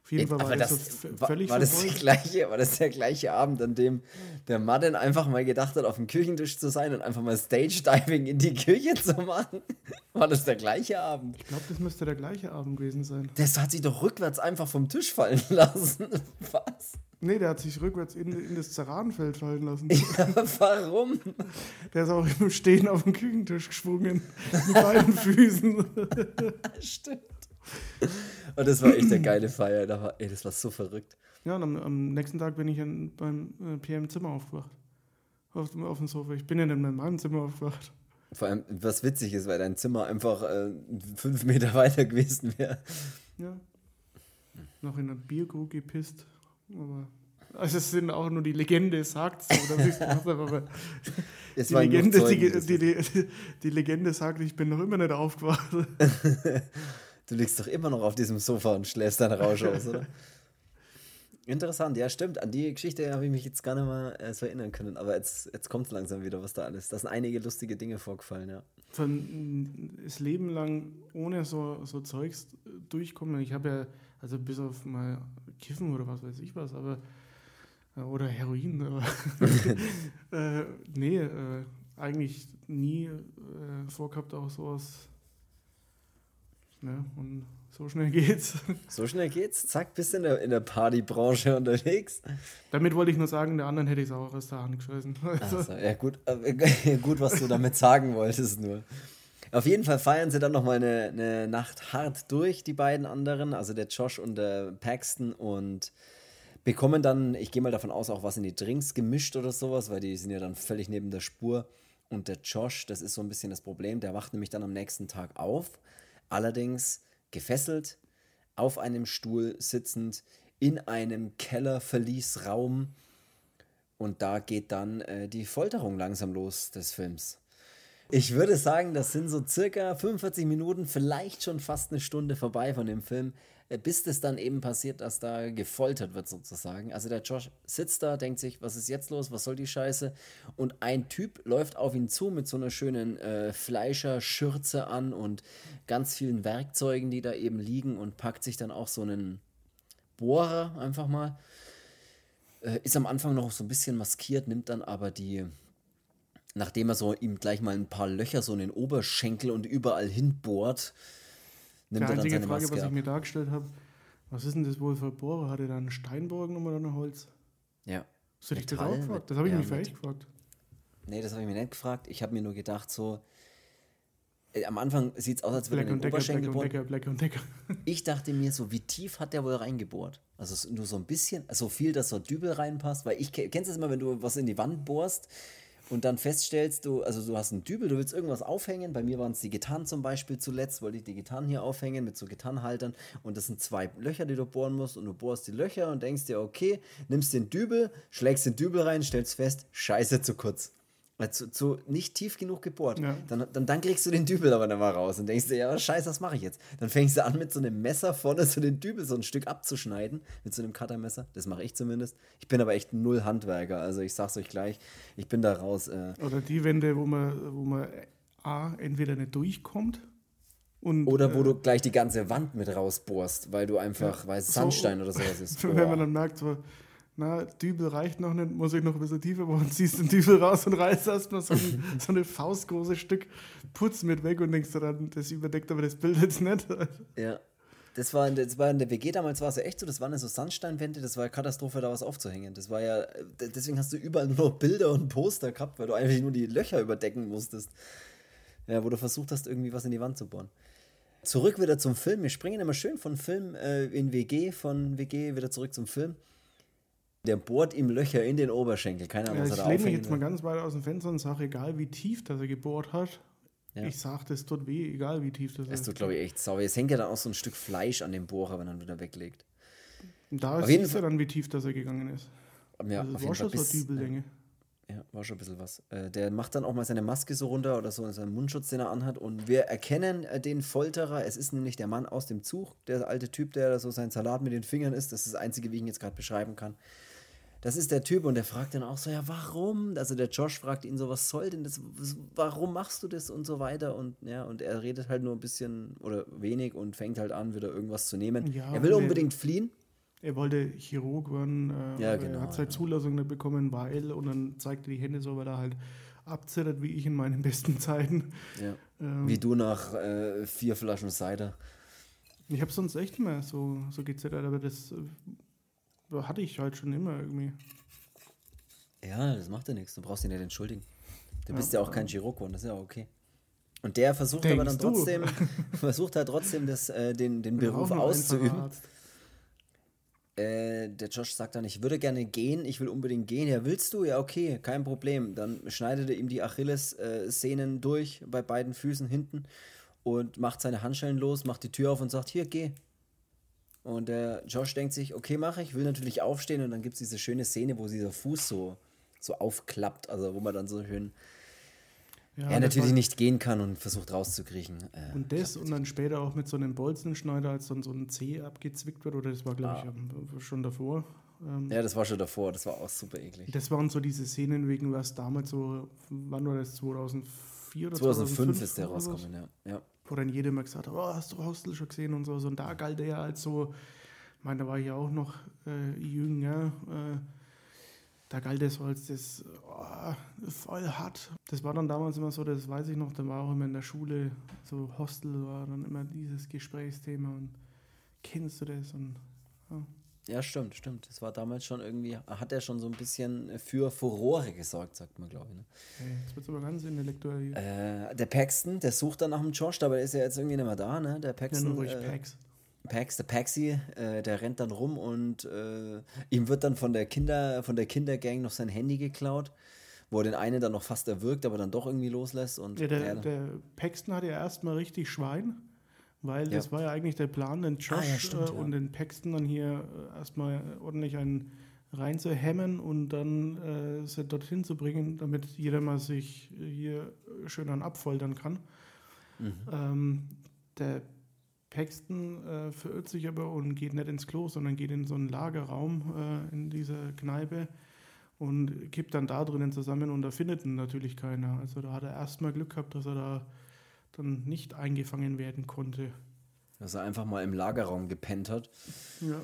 Auf jeden Fall war, war das, war, völlig war das, die gleiche, war das der gleiche Abend, an dem der Madden einfach mal gedacht hat, auf dem Küchentisch zu sein und einfach mal Stage-Diving in die Küche zu machen? *laughs* War das der gleiche Abend? Ich glaube, das müsste der gleiche Abend gewesen sein. Das hat sich doch rückwärts einfach vom Tisch fallen *laughs* lassen. Was? Nee, der hat sich rückwärts in, in das Zerranfeld fallen lassen. Ja, warum? Der ist auch im Stehen auf dem Küchentisch geschwungen. Mit beiden *laughs* Füßen. Stimmt. *laughs* Und das war echt eine geile Feier. Das war, ey, das war so verrückt. Ja, und am, am nächsten Tag bin ich in, beim äh, PM Zimmer aufgewacht. Auf, dem- auf dem Sofa. Ich bin ja in meinem Zimmer aufgewacht. Vor allem, was witzig ist, weil dein Zimmer einfach äh, fünf Meter *laughs* weiter gewesen wäre. Ja. Noch in ein Bierkrug gepisst. Aber. Also es sind auch nur die Legende sagt so, dass ich gemacht habe, aber Es die Legende, Zeugen, die, die, die Legende sagt, ich bin noch immer nicht aufgewacht. *laughs* Du liegst doch immer noch auf diesem Sofa und schläfst deinen Rausch aus, oder? *laughs* Interessant, ja, stimmt. An die Geschichte habe ich mich jetzt gar nicht mal äh, so erinnern können. Aber jetzt, jetzt kommt es langsam wieder, was da alles. Da sind einige lustige Dinge vorgefallen, ja. Von das Leben lang ohne so, so Zeugs durchkommen. Ich habe ja, also bis auf mal Kiffen oder was weiß ich was, aber äh, oder Heroin, aber *laughs* *laughs* äh, nee, äh, eigentlich nie äh, vorgehabt, auch sowas. Ne? Und so schnell geht's. *laughs* So schnell geht's. Zack, bist du in der, in der Partybranche unterwegs. Damit wollte ich nur sagen, der anderen hätte ich es auch aus der Hand geschossen. *laughs* Also, Also, ja, gut, äh, *laughs* gut, was du damit sagen wolltest, nur. Auf jeden Fall feiern sie dann nochmal eine, eine Nacht hart durch, die beiden anderen, also der Josh und der Paxton, und bekommen dann, ich gehe mal davon aus, auch was in die Drinks gemischt oder sowas, weil die sind ja dann völlig neben der Spur. Und der Josh, das ist so ein bisschen das Problem, der wacht nämlich dann am nächsten Tag auf, allerdings gefesselt, auf einem Stuhl sitzend, in einem Kellerverliesraum. Und da geht dann äh, die Folterung langsam los des Films. Ich würde sagen, das sind so circa 45 Minuten, vielleicht schon fast eine Stunde vorbei von dem Film, äh, bis das dann eben passiert, dass da gefoltert wird sozusagen. Also der Josh sitzt da, denkt sich, was ist jetzt los, was soll die Scheiße? Und ein Typ läuft auf ihn zu mit so einer schönen äh, Fleischerschürze an und ganz vielen Werkzeugen, die da eben liegen und packt sich dann auch so einen Bohrer einfach mal. Äh, ist am Anfang noch so ein bisschen maskiert, nimmt dann aber die, nachdem er so ihm gleich mal ein paar Löcher so in den Oberschenkel und überall hinbohrt, nimmt die er dann seine Frage, Maske was ich ab. mir dargestellt habe, was ist denn das wohl für Bohrer? Hat er da einen Steinbohr genommen oder ein Holz? Ja. Das hätte ich das auch gefragt. Das habe ich ja, mich echt gefragt. Nee, das habe ich mir nicht gefragt. Ich habe mir nur gedacht, so. Äh, am Anfang sieht es aus, als würde er den Decker, Black Oberschenkel und bohren. Decker, Black und Decker. *laughs* Ich dachte mir so, wie tief hat der wohl reingebohrt? Also nur so ein bisschen, so viel, dass so Dübel reinpasst, weil ich ke- kennst du das immer, wenn du was in die Wand bohrst und dann feststellst, du, also du hast einen Dübel, du willst irgendwas aufhängen. Bei mir waren es die Gitarren zum Beispiel zuletzt, wollte ich die Gitarren hier aufhängen mit so Gitarrenhaltern und das sind zwei Löcher, die du bohren musst und du bohrst die Löcher und denkst dir, okay, nimmst den Dübel, schlägst den Dübel rein, stellst fest, scheiße, zu kurz. Zu, zu nicht tief genug gebohrt. Ja. Dann, dann, dann kriegst du den Dübel aber dann mal raus und denkst dir, ja, scheiße, was mache ich jetzt? Dann fängst du an, mit so einem Messer vorne so den Dübel so ein Stück abzuschneiden, mit so einem Cuttermesser. Das mache ich zumindest. Ich bin aber echt null Handwerker, also ich sag's euch gleich, ich bin da raus. Äh, Oder die Wände, wo man, wo man A, entweder nicht durchkommt und oder wo äh, du gleich die ganze Wand mit rausbohrst, weil du einfach, Ja, weil es so- Sandstein oder sowas *laughs* ist. wenn man Boah. dann merkt, so, na, Dübel reicht noch nicht, muss ich noch ein bisschen tiefer bohren, *laughs* ziehst den Dübel raus und reißt erstmal so, ein, *laughs* so eine faustgroße Stück Putz mit weg und denkst dann, das überdeckt aber das Bild jetzt nicht. *laughs* Ja. Das war, in der- das war in der WG damals war es ja echt so, das waren ja so Sandsteinwände, das war ja Katastrophe, da was aufzuhängen. Das war ja, deswegen hast du überall nur noch Bilder und Poster gehabt, weil du eigentlich nur die Löcher überdecken musstest. Ja, wo du versucht hast, irgendwie was in die Wand zu bohren. Zurück wieder zum Film. Wir springen immer schön von Film äh, in WG, von WG wieder zurück zum Film. Der bohrt ihm Löcher in den Oberschenkel. Keine Ahnung, Ja, was ich er da lehne mich jetzt mal ganz weit aus dem Fenster und sage, egal wie tief das er gebohrt hat, Ja. ich sage, das tut weh, egal wie tief das Es ist. tut, glaube ich, echt sauer. Es hängt ja dann auch so ein Stück Fleisch an dem Bohrer, wenn er wieder weglegt. Und da Auf siehst du dann, wie tief das er gegangen ist. Ja, also auf war schon so Dübellänge. Ja, war schon ein bisschen was. Äh, der macht dann auch mal seine Maske so runter oder so, seinen Mundschutz, den er anhat. Und wir erkennen äh, den Folterer. Es ist nämlich der Mann aus dem Zug, der alte Typ, der da so sein Salat mit den Fingern isst. Das ist das Einzige, wie ich ihn jetzt gerade beschreiben kann. Das ist der Typ und der fragt dann auch so, ja, warum? Also der Josh fragt ihn so, was soll denn das? Warum machst du das und so weiter? Und ja, und er redet halt nur ein bisschen oder wenig und fängt halt an, wieder irgendwas zu nehmen. Ja, er will unbedingt fliehen. er wollte Chirurg werden, äh, Ja, genau, er hat seine ja. Zulassung nicht bekommen, weil, und dann zeigte die Hände so, weil er halt abzittert wie ich in meinen *laughs* besten Zeiten. Ja. Ähm, Wie du nach äh, vier Flaschen Cider. Ich habe sonst echt immer so, so gezittert, aber das äh, hatte ich halt schon immer irgendwie. Ja, das macht ja nichts. Du brauchst dich nicht entschuldigen. Du Ja, bist ja auch kein Chirurg geworden, das ist ja okay. Und der versucht Denkst aber dann trotzdem, *laughs* versucht halt trotzdem das, äh, den, den Beruf auszuüben. Äh, der Josh sagt dann, ich würde gerne gehen, ich will unbedingt gehen. Ja, willst du? Ja, okay, kein Problem. Dann schneidet er ihm die Achilles-Szenen durch bei beiden Füßen hinten und macht seine Handschellen los, macht die Tür auf und sagt, hier, geh. Und der Josh denkt sich, okay, mache ich, will natürlich aufstehen und dann gibt es diese schöne Szene, wo dieser Fuß so, so aufklappt, also wo man dann so schön, Ja, er natürlich nicht gehen kann und versucht rauszukriechen. Äh, Und das und dann später auch mit so einem Bolzenschneider, als dann so ein Zeh abgezwickt wird, oder das war, glaube ich, ähm, schon davor. Ähm, ja, das war schon davor, das war auch super eklig. Das waren so diese Szenen, wegen was damals so, wann war das, 2004 oder 2005 ist der rausgekommen, ja. ja. Wo dann jeder mal gesagt hat, oh, hast du Hostel schon gesehen und so. Und da galt er als so, ich meine, da war ich ja auch noch äh, jünger, äh, da galt er so als das oh, voll hart. Das war dann damals immer so, das weiß ich noch, da war auch immer in der Schule, so Hostel war dann immer dieses Gesprächsthema und kennst du das? Und Ja, stimmt, stimmt. Das war damals schon irgendwie, hat er schon so ein bisschen für Furore gesorgt, sagt man, glaube ich. Ne? jetzt wird aber ganz intellektuell hier. Äh, der Paxton, der sucht dann nach dem Josh, aber der ist ja jetzt irgendwie nicht mehr da, ne? Der ja, Paxton. ruhig äh, Packs. Pax, der Paxi, äh, der rennt dann rum und äh, ihm wird dann von der Kinder, von der Kindergang noch sein Handy geklaut, wo er den einen dann noch fast erwürgt, aber dann doch irgendwie loslässt und Ja, der, ja, der Paxton hatte ja erstmal richtig Schwein, weil Ja. das war ja eigentlich der Plan, den Josh Ah, ja, stimmt, äh, ja. und den Paxton dann hier äh, erstmal ordentlich einen reinzuhämmern und dann äh, sie dorthin zu bringen, damit jeder mal sich hier schön an abfoltern kann. Mhm. Ähm, der Paxton äh, verirrt sich aber und geht nicht ins Klo, sondern geht in so einen Lagerraum äh, in dieser Kneipe und kippt dann da drinnen zusammen und da findet ihn natürlich keiner. Also da hat er erstmal Glück gehabt, dass er da dann nicht eingefangen werden konnte. dass er einfach mal im Lagerraum gepennt hat. Ja.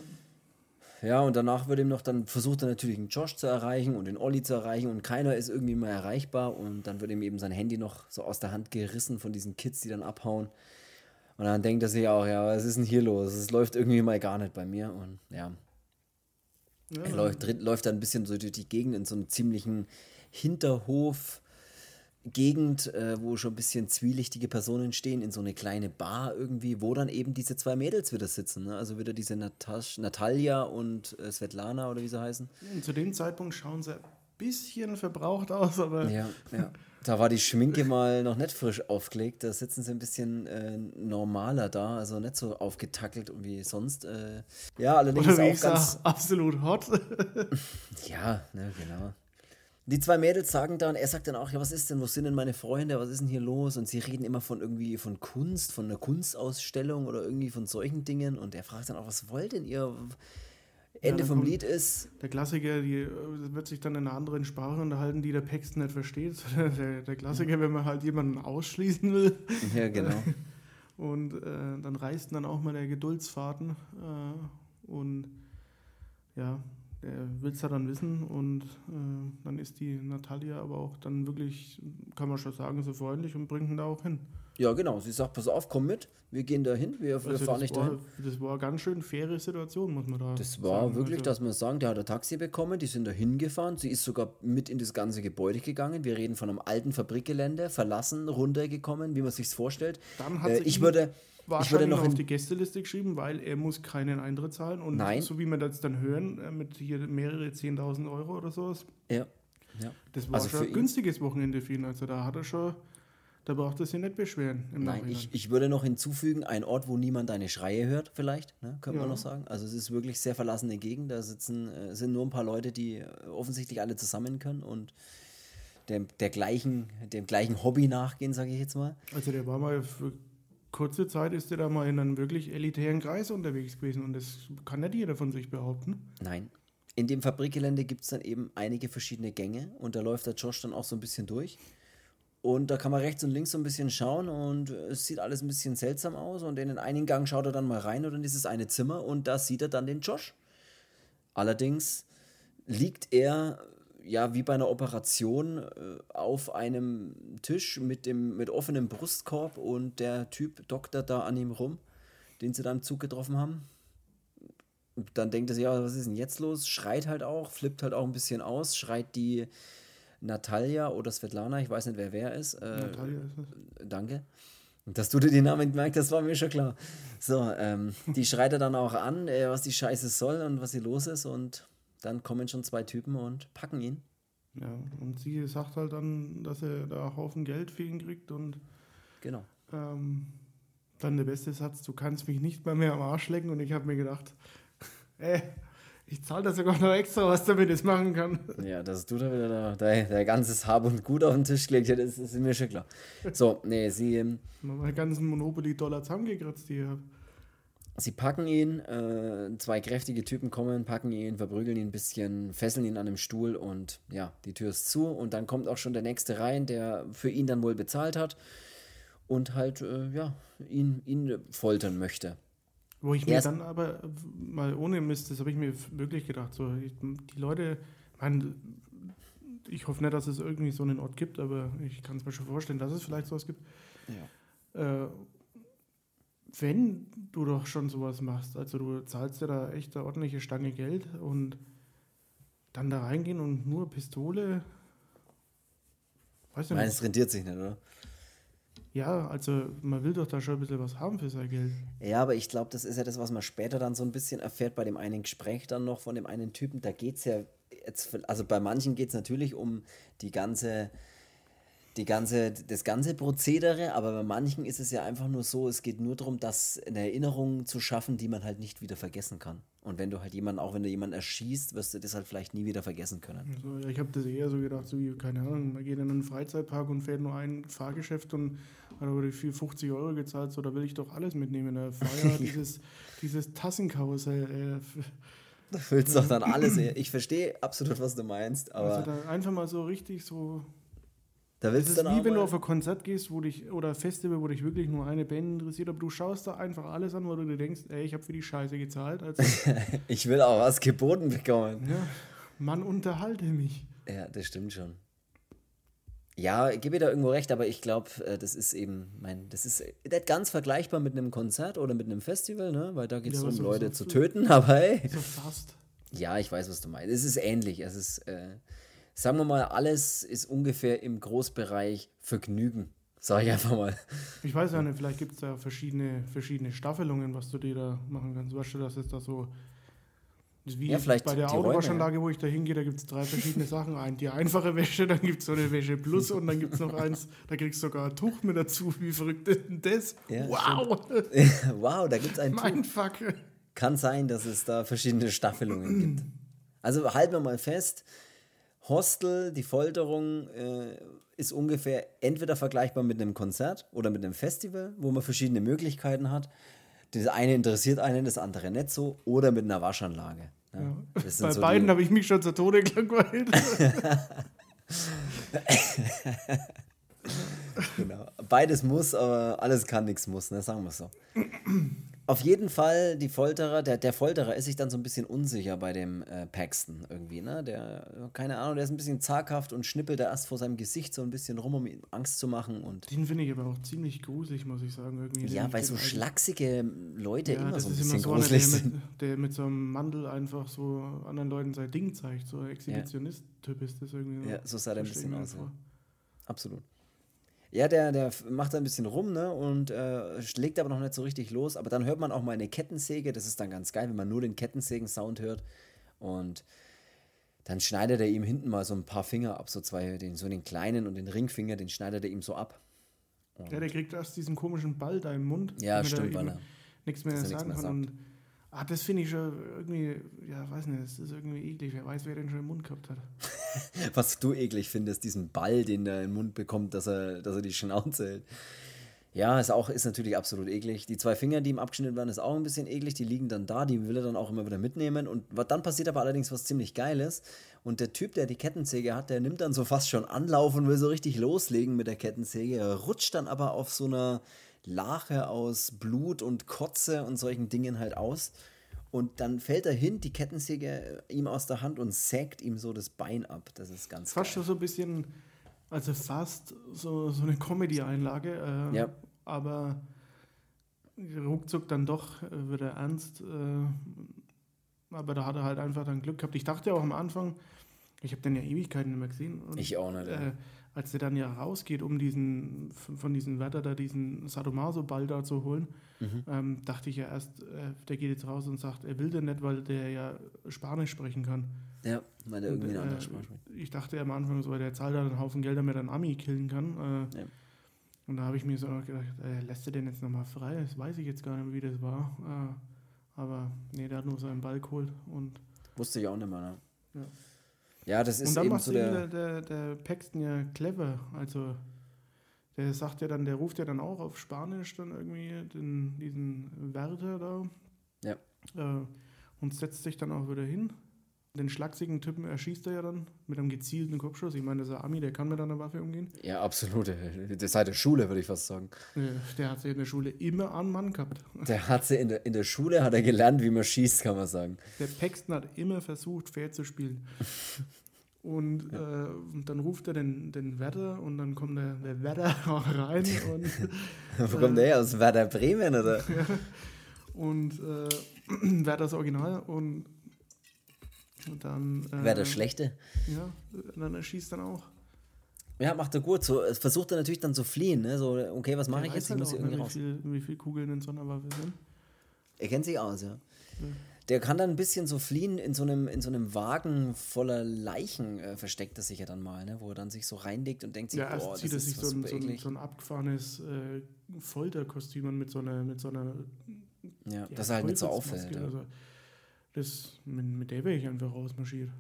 Ja, und danach wird ihm noch, dann versucht er natürlich den Josh zu erreichen und den Olli zu erreichen und keiner ist irgendwie mal erreichbar und dann wird ihm eben sein Handy noch so aus der Hand gerissen von diesen Kids, die dann abhauen. Und dann denkt er sich auch, ja, was ist denn hier los? Es läuft irgendwie mal gar nicht bei mir und ja, Ja, er läuft, läuft dann ein bisschen so durch die Gegend in so einem ziemlichen Hinterhof. Gegend, äh, wo schon ein bisschen zwielichtige Personen stehen, in so eine kleine Bar irgendwie, wo dann eben diese zwei Mädels wieder sitzen. Ne? Also wieder diese Natasch, Natalia und äh, Svetlana oder wie sie heißen. Und zu dem Zeitpunkt schauen sie ein bisschen verbraucht aus, aber Ja, ja. *laughs* Da war die Schminke mal noch nicht frisch aufgelegt. Da sitzen sie ein bisschen äh, normaler da, also nicht so aufgetackelt wie sonst. Äh, ja, allerdings oder wie auch ich ganz. sag, absolut hot. *laughs* Ja, ne, genau. Die zwei Mädels sagen dann, er sagt dann auch, ja, was ist denn, wo sind denn meine Freunde, was ist denn hier los? Und sie reden immer von irgendwie von Kunst, von einer Kunstausstellung oder irgendwie von solchen Dingen. Und er fragt dann auch, was wollt denn ihr? Ende dann vom Lied ist, Der Klassiker, die äh, wird sich dann in einer anderen Sprache unterhalten, die der Paxton nicht versteht. *laughs* Der, der Klassiker, wenn man halt jemanden ausschließen will. *laughs* ja, genau. *laughs* Und äh, dann reißt dann auch mal der Geduldsfaden. Äh, und ja, der will es ja dann wissen. Und äh, dann ist die Natalia aber auch dann wirklich, kann man schon sagen, so freundlich und bringt ihn da auch hin. Ja, genau. Sie sagt, pass auf, komm mit, wir gehen da hin, wir, wir Also fahren das, nicht war, dahin. das war eine ganz schön faire Situation, muss man da Das war sagen. wirklich, Also, dass man sagen, der hat ein Taxi bekommen, die sind da hingefahren, sie ist sogar mit in das ganze Gebäude gegangen. Wir reden von einem alten Fabrikgelände, verlassen, runtergekommen, wie man sich's vorstellt. Dann hat Äh, ich ihm ich wahrscheinlich noch auf die Gästeliste geschrieben, weil er muss keinen Eintritt zahlen. Und Nein. so wie wir das dann hören, äh, mit hier mehrere 10.000 Euro oder sowas, ja, ja. das war Also schon ein günstiges Wochenende für ihn. Also da hat er schon, da braucht er sich nicht beschweren Nein, Nachhinein. ich, ich würde noch hinzufügen, ein Ort, wo niemand deine Schreie hört, vielleicht, ne, könnte man Ja. noch sagen. Also es ist wirklich sehr verlassene Gegend, da sitzen, äh, sind nur ein paar Leute, die äh, offensichtlich alle zusammen können und dem, der gleichen, dem gleichen Hobby nachgehen, sage ich jetzt mal. Also der war mal für kurze Zeit ist er da mal in einem wirklich elitären Kreis unterwegs gewesen und das kann nicht jeder von sich behaupten. Nein. In dem Fabrikgelände gibt es dann eben einige verschiedene Gänge und da läuft der Josh dann auch so ein bisschen durch. Und da kann man rechts und links so ein bisschen schauen und es sieht alles ein bisschen seltsam aus. Und in den einen Gang schaut er dann mal rein oder in dieses eine Zimmer und da sieht er dann den Josh. Allerdings liegt er ja wie bei einer Operation äh, auf einem Tisch mit, dem, mit offenem Brustkorb und der Typ doktert da an ihm rum, den sie da im Zug getroffen haben. Dann denkt er sich, ja, was ist denn jetzt los? Schreit halt auch, flippt halt auch ein bisschen aus, schreit die Natalia oder Svetlana, ich weiß nicht, wer wer ist. Äh, Natalia ist es. Danke. Dass du dir den Namen gemerkt hast, war mir schon klar. So, ähm, die schreit er dann auch an, äh, was die Scheiße soll und was hier los ist. Und dann kommen schon zwei Typen und packen ihn. Ja, und sie sagt halt dann, dass er da Haufen Geld für ihn kriegt und. Genau. Ähm, dann der beste Satz: Du kannst mich nicht mal mehr am Arsch lecken. Und ich habe mir gedacht, ey, *laughs* äh, ich zahle da sogar noch extra, was damit jetzt machen kann. *laughs* Ja, dass du da wieder da, dein, dein ganzes Hab und Gut auf den Tisch gelegt das ist mir schon klar. So, nee, sie. Ähm, Meine ganzen Monopoly-Dollar zusammengekratzt, die ich habe. Sie packen ihn, äh, zwei kräftige Typen kommen, packen ihn, verprügeln ihn ein bisschen, fesseln ihn an einem Stuhl und ja, die Tür ist zu und dann kommt auch schon der nächste rein, der für ihn dann wohl bezahlt hat und halt, äh, ja, ihn, ihn foltern möchte. Wo ich mir Erst dann aber mal ohne Mist, das habe ich mir wirklich gedacht, so die Leute, mein, ich hoffe nicht, dass es irgendwie so einen Ort gibt, aber ich kann es mir schon vorstellen, dass es vielleicht sowas gibt. Ja. Äh, wenn du doch schon sowas machst, also du zahlst ja da echt eine ordentliche Stange Geld und dann da reingehen und nur Pistole. Weißt du Meinst, es rentiert sich nicht, oder? Ja, also man will doch da schon ein bisschen was haben für sein Geld. Ja, aber ich glaube, das ist ja das, was man später dann so ein bisschen erfährt bei dem einen Gespräch dann noch von dem einen Typen. Da geht es ja jetzt, also bei manchen geht es natürlich um die ganze die ganze, das ganze Prozedere, aber bei manchen ist es ja einfach nur so, es geht nur darum, das eine Erinnerung zu schaffen, die man halt nicht wieder vergessen kann. Und wenn du halt jemanden, auch wenn du jemanden erschießt, wirst du das halt vielleicht nie wieder vergessen können. Also, ja, ich habe das eher so gedacht, so wie, keine Ahnung, man geht in einen Freizeitpark und fährt nur ein Fahrgeschäft und hat aber die 50 Euro gezahlt, so da will ich doch alles mitnehmen. Da *laughs* ja dieses, dieses Tassenkarussell. Äh, Du willst doch dann *laughs* alles. Ich verstehe absolut, was du meinst, aber. Also da einfach mal so richtig so da willst das ist wie wenn du auf ein Konzert gehst, wo dich, oder ein Festival, wo dich wirklich nur eine Band interessiert, aber du schaust da einfach alles an, wo du dir denkst, ey, ich habe für die Scheiße gezahlt. Also, *laughs* ich will auch was geboten bekommen. Ja, Mann, unterhalte mich. Ja, das stimmt schon. Ja, gebe dir da irgendwo recht, aber ich glaube, äh, das ist eben, mein, das ist nicht ganz vergleichbar mit einem Konzert oder mit einem Festival, ne? Weil da geht es ja, so, Leute zu töten, *laughs* aber hey. So fast. Ja, ich weiß, was du meinst. Es ist ähnlich. Es ist, äh, sagen wir mal, alles ist ungefähr im Großbereich Vergnügen. Sag ich einfach mal. Ich weiß ja nicht, vielleicht gibt es da verschiedene, verschiedene Staffelungen, was du dir da machen kannst. Weißt du, dass es da so. Wie ja, vielleicht bei der Autowaschanlage, wo ich da hingehe, da gibt es drei verschiedene Sachen. Ein, die einfache Wäsche, dann gibt es so eine Wäsche Plus und dann gibt es noch eins, da kriegst du sogar ein Tuch mit dazu. Wie verrückt ist denn das? Ja, wow! *laughs* wow, da gibt es ein mein Tuch. Fuck. Kann sein, dass es da verschiedene Staffelungen gibt. Also halten wir mal fest, Hostel, die Folterung äh, ist ungefähr entweder vergleichbar mit einem Konzert oder mit einem Festival, wo man verschiedene Möglichkeiten hat. Das eine interessiert einen, das andere nicht so, oder mit einer Waschanlage. Ja, ja. Bei so beiden habe ich mich schon zu Tode gelangweilt. *laughs* genau. Beides muss, aber alles kann, nichts muss, ne? sagen wir es so. Auf jeden Fall, die Folterer, der, der Folterer ist sich dann so ein bisschen unsicher bei dem äh, Paxton irgendwie, ne? Der, keine Ahnung, der ist ein bisschen zaghaft und schnippelt da erst vor seinem Gesicht so ein bisschen rum, um ihm Angst zu machen. Und den finde ich aber auch ziemlich gruselig, muss ich sagen. Irgendwie ja, weil so schlachsige Leute ja, immer so ein bisschen so gruselig einer, der sind. Mit, der mit so einem Mandel einfach so anderen Leuten sein Ding zeigt. So Exhibitionist-Typ ist das irgendwie. Ja, so sah der ein bisschen aus. Ja. Absolut. Ja, der, der macht da ein bisschen rum, ne? Und äh, schlägt aber noch nicht so richtig los. Aber dann hört man auch mal eine Kettensäge. Das ist dann ganz geil, wenn man nur den Kettensägen-Sound hört. Und dann schneidet er ihm hinten mal so ein paar Finger ab, so zwei, den, so den kleinen und den Ringfinger, den schneidet er ihm so ab. Und ja, der kriegt erst diesen komischen Ball da im Mund. Ja, stimmt, weil er nichts mehr sagen kann. Ah, das finde ich schon irgendwie, ja, weiß nicht, das ist irgendwie eklig. Wer weiß, wer den schon im Mund gehabt hat. *laughs* Was du eklig findest, diesen Ball, den er im Mund bekommt, dass er, dass er die Schnauze hält. Ja, ist auch, ist natürlich absolut eklig. Die zwei Finger, die ihm abgeschnitten werden, ist auch ein bisschen eklig. Die liegen dann da, die will er dann auch immer wieder mitnehmen. Und dann passiert aber allerdings was ziemlich Geiles. Und der Typ, der die Kettensäge hat, der nimmt dann so fast schon Anlauf und will so richtig loslegen mit der Kettensäge. Er rutscht dann aber auf so einer Lache aus Blut und Kotze und solchen Dingen halt aus Und dann fällt er hin, die Kettensäge ihm aus der Hand und sägt ihm so das Bein ab. Das ist ganz Fast schon so ein bisschen, also fast so, so eine Comedy-Einlage. Äh, Ja. Aber ruckzuck dann doch äh, wird er ernst. Äh, aber da hat er halt einfach dann Glück gehabt. Ich dachte auch am Anfang, ich habe den ja Ewigkeiten nicht mehr gesehen. Und, Ich auch nicht, ja. Äh, als der dann ja rausgeht, um diesen, von, diesem Wetter da diesen Sadomaso-Ball da zu holen, Mhm. ähm, dachte ich ja erst, äh, der geht jetzt raus und sagt, er will den nicht, weil der ja Spanisch sprechen kann. Ja, weil er Und, irgendwie eine andere äh, Sprache spricht. Ich dachte am Anfang so, der zahlt da einen Haufen Geld, damit er einen Ami killen kann. Äh, Ja. Und da habe ich mir so gedacht, äh, lässt er den jetzt nochmal frei? Das weiß ich jetzt gar nicht, wie das war. Äh, aber nee, der hat nur seinen Ball geholt. Und, Wusste ich auch nicht mehr. Ne? Ja. Ja, das und ist dann eben macht so der, der. der, der Paxton ja clever. Also der sagt ja dann, der ruft ja dann auch auf Spanisch dann irgendwie den, diesen Wärter da. Ja. Äh, und setzt sich dann auch wieder hin. Den schlachsigen Typen erschießt er ja dann mit einem gezielten Kopfschuss. Ich meine, das ist ein Ami, der kann mit einer Waffe umgehen. Ja, absolut. Das ist halt der Schule, würde ich fast sagen. Äh, Der hat sich in der Schule immer einen Mann gehabt. Der hat sie in der, in der Schule hat er gelernt, wie man schießt, kann man sagen. Der Paxton hat immer versucht, fair zu spielen. Und, äh, und dann ruft er den, den Wärter und dann kommt der, der Wärter *laughs* auch rein *laughs* und, Wo kommt der her? Aus Werder Bremen, oder? *laughs* und äh, *clears throat* Wärter das Original und, und dann. Äh, Werder Schlechte? Ja, dann erschießt dann auch. Ja, macht er gut. So, versucht er natürlich dann zu fliehen. Ne? So, okay, was mache ich jetzt? Ich halt muss auch, irgendwie ne, raus. wie, viel, wie Kugeln in so einer Waffe sind. Er kennt sich aus, ja. Der kann dann ein bisschen so fliehen, in so einem, in so einem Wagen voller Leichen äh, versteckt er sich ja dann mal, ne? wo er dann sich so reinlegt und denkt sich, Ja, erst boah, zieht das er sich ist so ein, so, ein, so ein abgefahrenes äh, Folterkostüm an mit so einer, mit so einer Ja, ja, dass er halt nicht so auffällt. Ja. Das, mit, mit der wäre ich einfach rausmarschiert.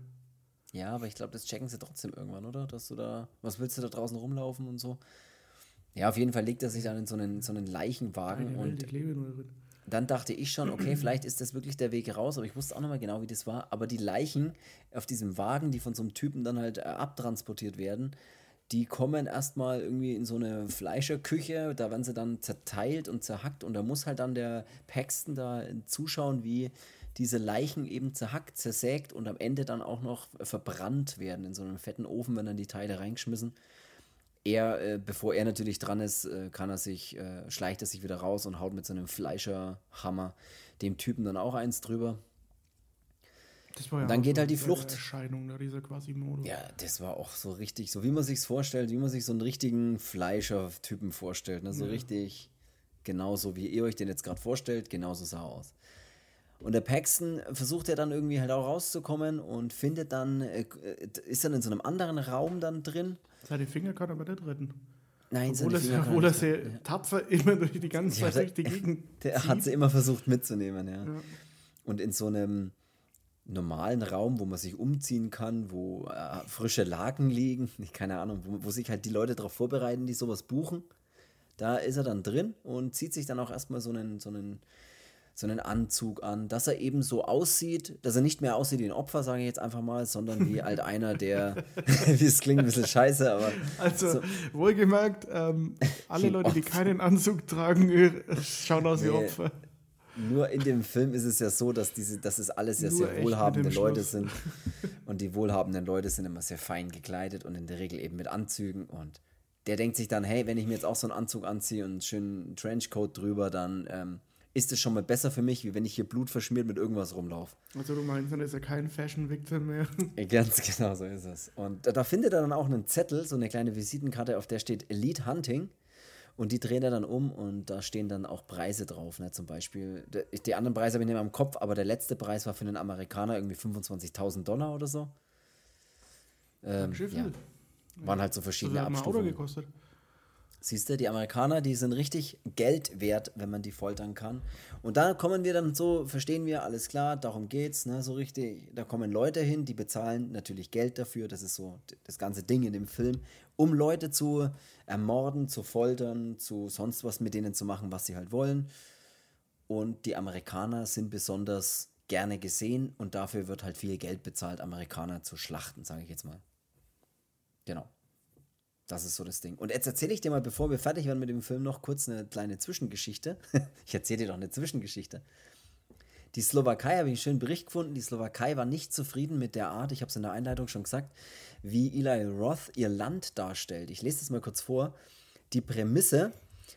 ja, aber ich glaube, das checken sie trotzdem irgendwann, oder? Dass du da, was willst du da draußen rumlaufen und so? Ja, auf jeden Fall legt er sich dann in so einen, so einen Leichenwagen und Welt, drin. dann dachte ich schon, okay, vielleicht ist das wirklich der Weg raus, aber ich wusste auch noch mal genau, wie das war. Aber die Leichen auf diesem Wagen, die von so einem Typen dann halt äh, abtransportiert werden, die kommen erstmal irgendwie in so eine Fleischerküche, da werden sie dann zerteilt und zerhackt und da muss halt dann der Paxton da zuschauen, wie diese Leichen eben zerhackt, zersägt und am Ende dann auch noch verbrannt werden in so einem fetten Ofen, wenn dann die Teile reingeschmissen er, äh, bevor er natürlich dran ist, äh, kann er sich, äh, schleicht er sich wieder raus und haut mit so einem Fleischerhammer dem Typen dann auch eins drüber. Das war ja Dann geht so halt die Flucht. Erscheinung, da dieser Quasimodo. Ja, das war auch so richtig, so wie man sich's vorstellt, wie man sich so einen richtigen Fleischer-Typen vorstellt. Ne? So Ja. richtig, genauso wie ihr euch den jetzt gerade vorstellt, genauso sah er aus. Und der Paxton versucht ja dann irgendwie halt auch rauszukommen und findet dann, äh, ist dann in so einem anderen Raum dann drin. Seine Finger kann er aber nicht retten. Nein, Obwohl, seine er, Finger obwohl er sehr ja. tapfer immer durch die ganze Zeit durch die Gegend *laughs* Der zieht. hat sie immer versucht mitzunehmen, ja. Ja. Und in so einem normalen Raum, wo man sich umziehen kann, wo äh, frische Laken liegen, *laughs* keine Ahnung, wo, wo sich halt die Leute darauf vorbereiten, die sowas buchen, da ist er dann drin und zieht sich dann auch erstmal so einen, so einen, so einen Anzug an, dass er eben so aussieht, dass er nicht mehr aussieht wie ein Opfer, sage ich jetzt einfach mal, sondern wie halt *laughs* einer, der, *laughs* wie es klingt ein bisschen scheiße, aber Also, So. wohlgemerkt, ähm, alle Wie Leute, die *laughs* keinen Anzug tragen, äh, schauen aus wie Nee. Opfer. Nur in dem Film ist es ja so, dass diese, dass es alles ja Nur sehr wohlhabende Leute Schluss. sind. Und die wohlhabenden Leute sind immer sehr fein gekleidet und in der Regel eben mit Anzügen. Und der denkt sich dann, hey, wenn ich mir jetzt auch so einen Anzug anziehe und einen schönen Trenchcoat drüber, dann ähm, ist es schon mal besser für mich, wie wenn ich hier blutverschmiert mit irgendwas rumlaufe. Also, du meinst, dann ist er kein Fashion-Victim mehr. *laughs* Ganz genau so ist es. Und da, da findet er dann auch einen Zettel, so eine kleine Visitenkarte, auf der steht Elite Hunting. Und die dreht er dann um und da stehen dann auch Preise drauf. Ne? Zum Beispiel, die anderen Preise habe ich nicht mehr im Kopf, aber der letzte Preis war für einen Amerikaner irgendwie 25.000 Dollar oder so. Ähm, ja, waren halt so verschiedene hat ein Auto Abstufungen. gekostet. Siehst du, die Amerikaner, die sind richtig Geld wert, wenn man die foltern kann. Und da kommen wir dann so, verstehen wir, alles klar, darum geht's, ne, so richtig. Da kommen Leute hin, die bezahlen natürlich Geld dafür, das ist so das ganze Ding in dem Film, um Leute zu ermorden, zu foltern, zu sonst was mit denen zu machen, was sie halt wollen. Und die Amerikaner sind besonders gerne gesehen und dafür wird halt viel Geld bezahlt, Amerikaner zu schlachten, sage ich jetzt mal. Genau. Das ist so das Ding. Und jetzt erzähle ich dir mal, bevor wir fertig werden mit dem Film, noch kurz eine kleine Zwischengeschichte. *laughs* ich erzähle dir doch eine Zwischengeschichte. Die Slowakei habe ich einen schönen Bericht gefunden. Die Slowakei war nicht zufrieden mit der Art, ich habe es in der Einleitung schon gesagt, wie Eli Roth ihr Land darstellt. Ich lese das mal kurz vor. Die Prämisse,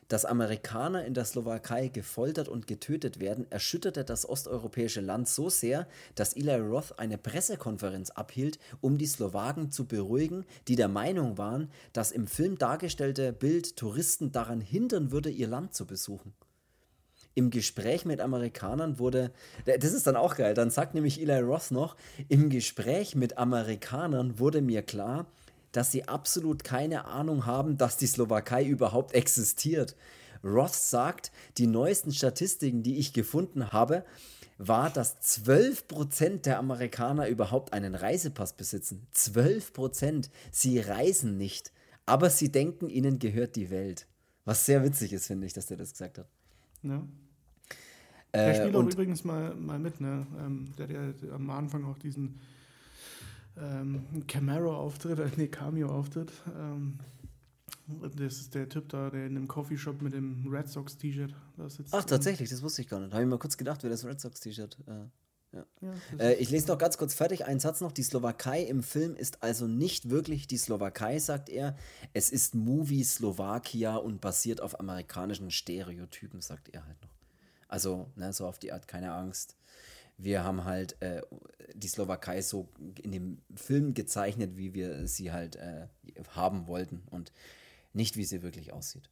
dass Amerikaner in der Slowakei gefoltert und getötet werden, erschütterte das osteuropäische Land so sehr, dass Eli Roth eine Pressekonferenz abhielt, um die Slowaken zu beruhigen, die der Meinung waren, dass im Film dargestellte Bild Touristen daran hindern würde, ihr Land zu besuchen. Im Gespräch mit Amerikanern wurde, das ist dann auch geil, dann sagt nämlich Eli Roth noch, im Gespräch mit Amerikanern wurde mir klar, dass sie absolut keine Ahnung haben, dass die Slowakei überhaupt existiert. Roth sagt, die neuesten Statistiken, die ich gefunden habe, war, dass 12% der Amerikaner überhaupt einen Reisepass besitzen. 12%. Sie reisen nicht, aber sie denken, ihnen gehört die Welt. Was sehr witzig ist, finde ich, dass der das gesagt hat. Ja. Der äh, spielt auch übrigens mal, mal mit, ne? Ähm, der, der, der am Anfang auch diesen ähm, Camaro-Auftritt, äh, nee, Cameo-Auftritt. Ähm, das ist der Typ da, der in einem Coffeeshop mit dem Red Sox-T-Shirt da sitzt. Ach, tatsächlich, das wusste ich gar nicht. Habe ich mal kurz gedacht, wer das Red Sox-T-Shirt. Äh, ja. Ja, äh, ich lese noch ganz kurz fertig. Einen Satz noch. Die Slowakei im Film ist also nicht wirklich die Slowakei, sagt er. Es ist Movie Slowakia und basiert auf amerikanischen Stereotypen, sagt er halt noch. Also, ne, so auf die Art, keine Angst wir haben halt äh, die Slowakei so in dem Film gezeichnet, wie wir sie halt äh, haben wollten und nicht, wie sie wirklich aussieht.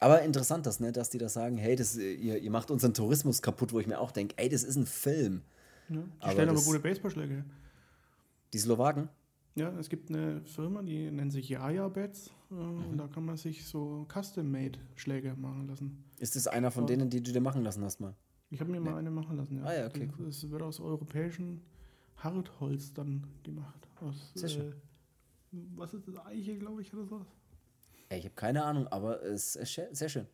Aber interessant, dass, ne, dass die da sagen, hey, das, ihr, ihr macht unseren Tourismus kaputt, wo ich mir auch denke, ey, das ist ein Film. Ja, die aber stellen aber gute Baseballschläge. Die Slowaken? Ja, es gibt eine Firma, die nennt sich Jaja Bets äh, mhm. und da kann man sich so Custom-Made-Schläge machen lassen. Ist das einer von denen, die du dir machen lassen hast mal? Ich habe mir nee. mal eine machen lassen, ja. Ah ja, okay, cool. Es wird aus europäischem Hartholz dann gemacht. Aus, Sehr schön. Äh, was ist das? Eiche, glaube ich, oder sowas? Ich habe keine Ahnung, aber es ist sehr schön.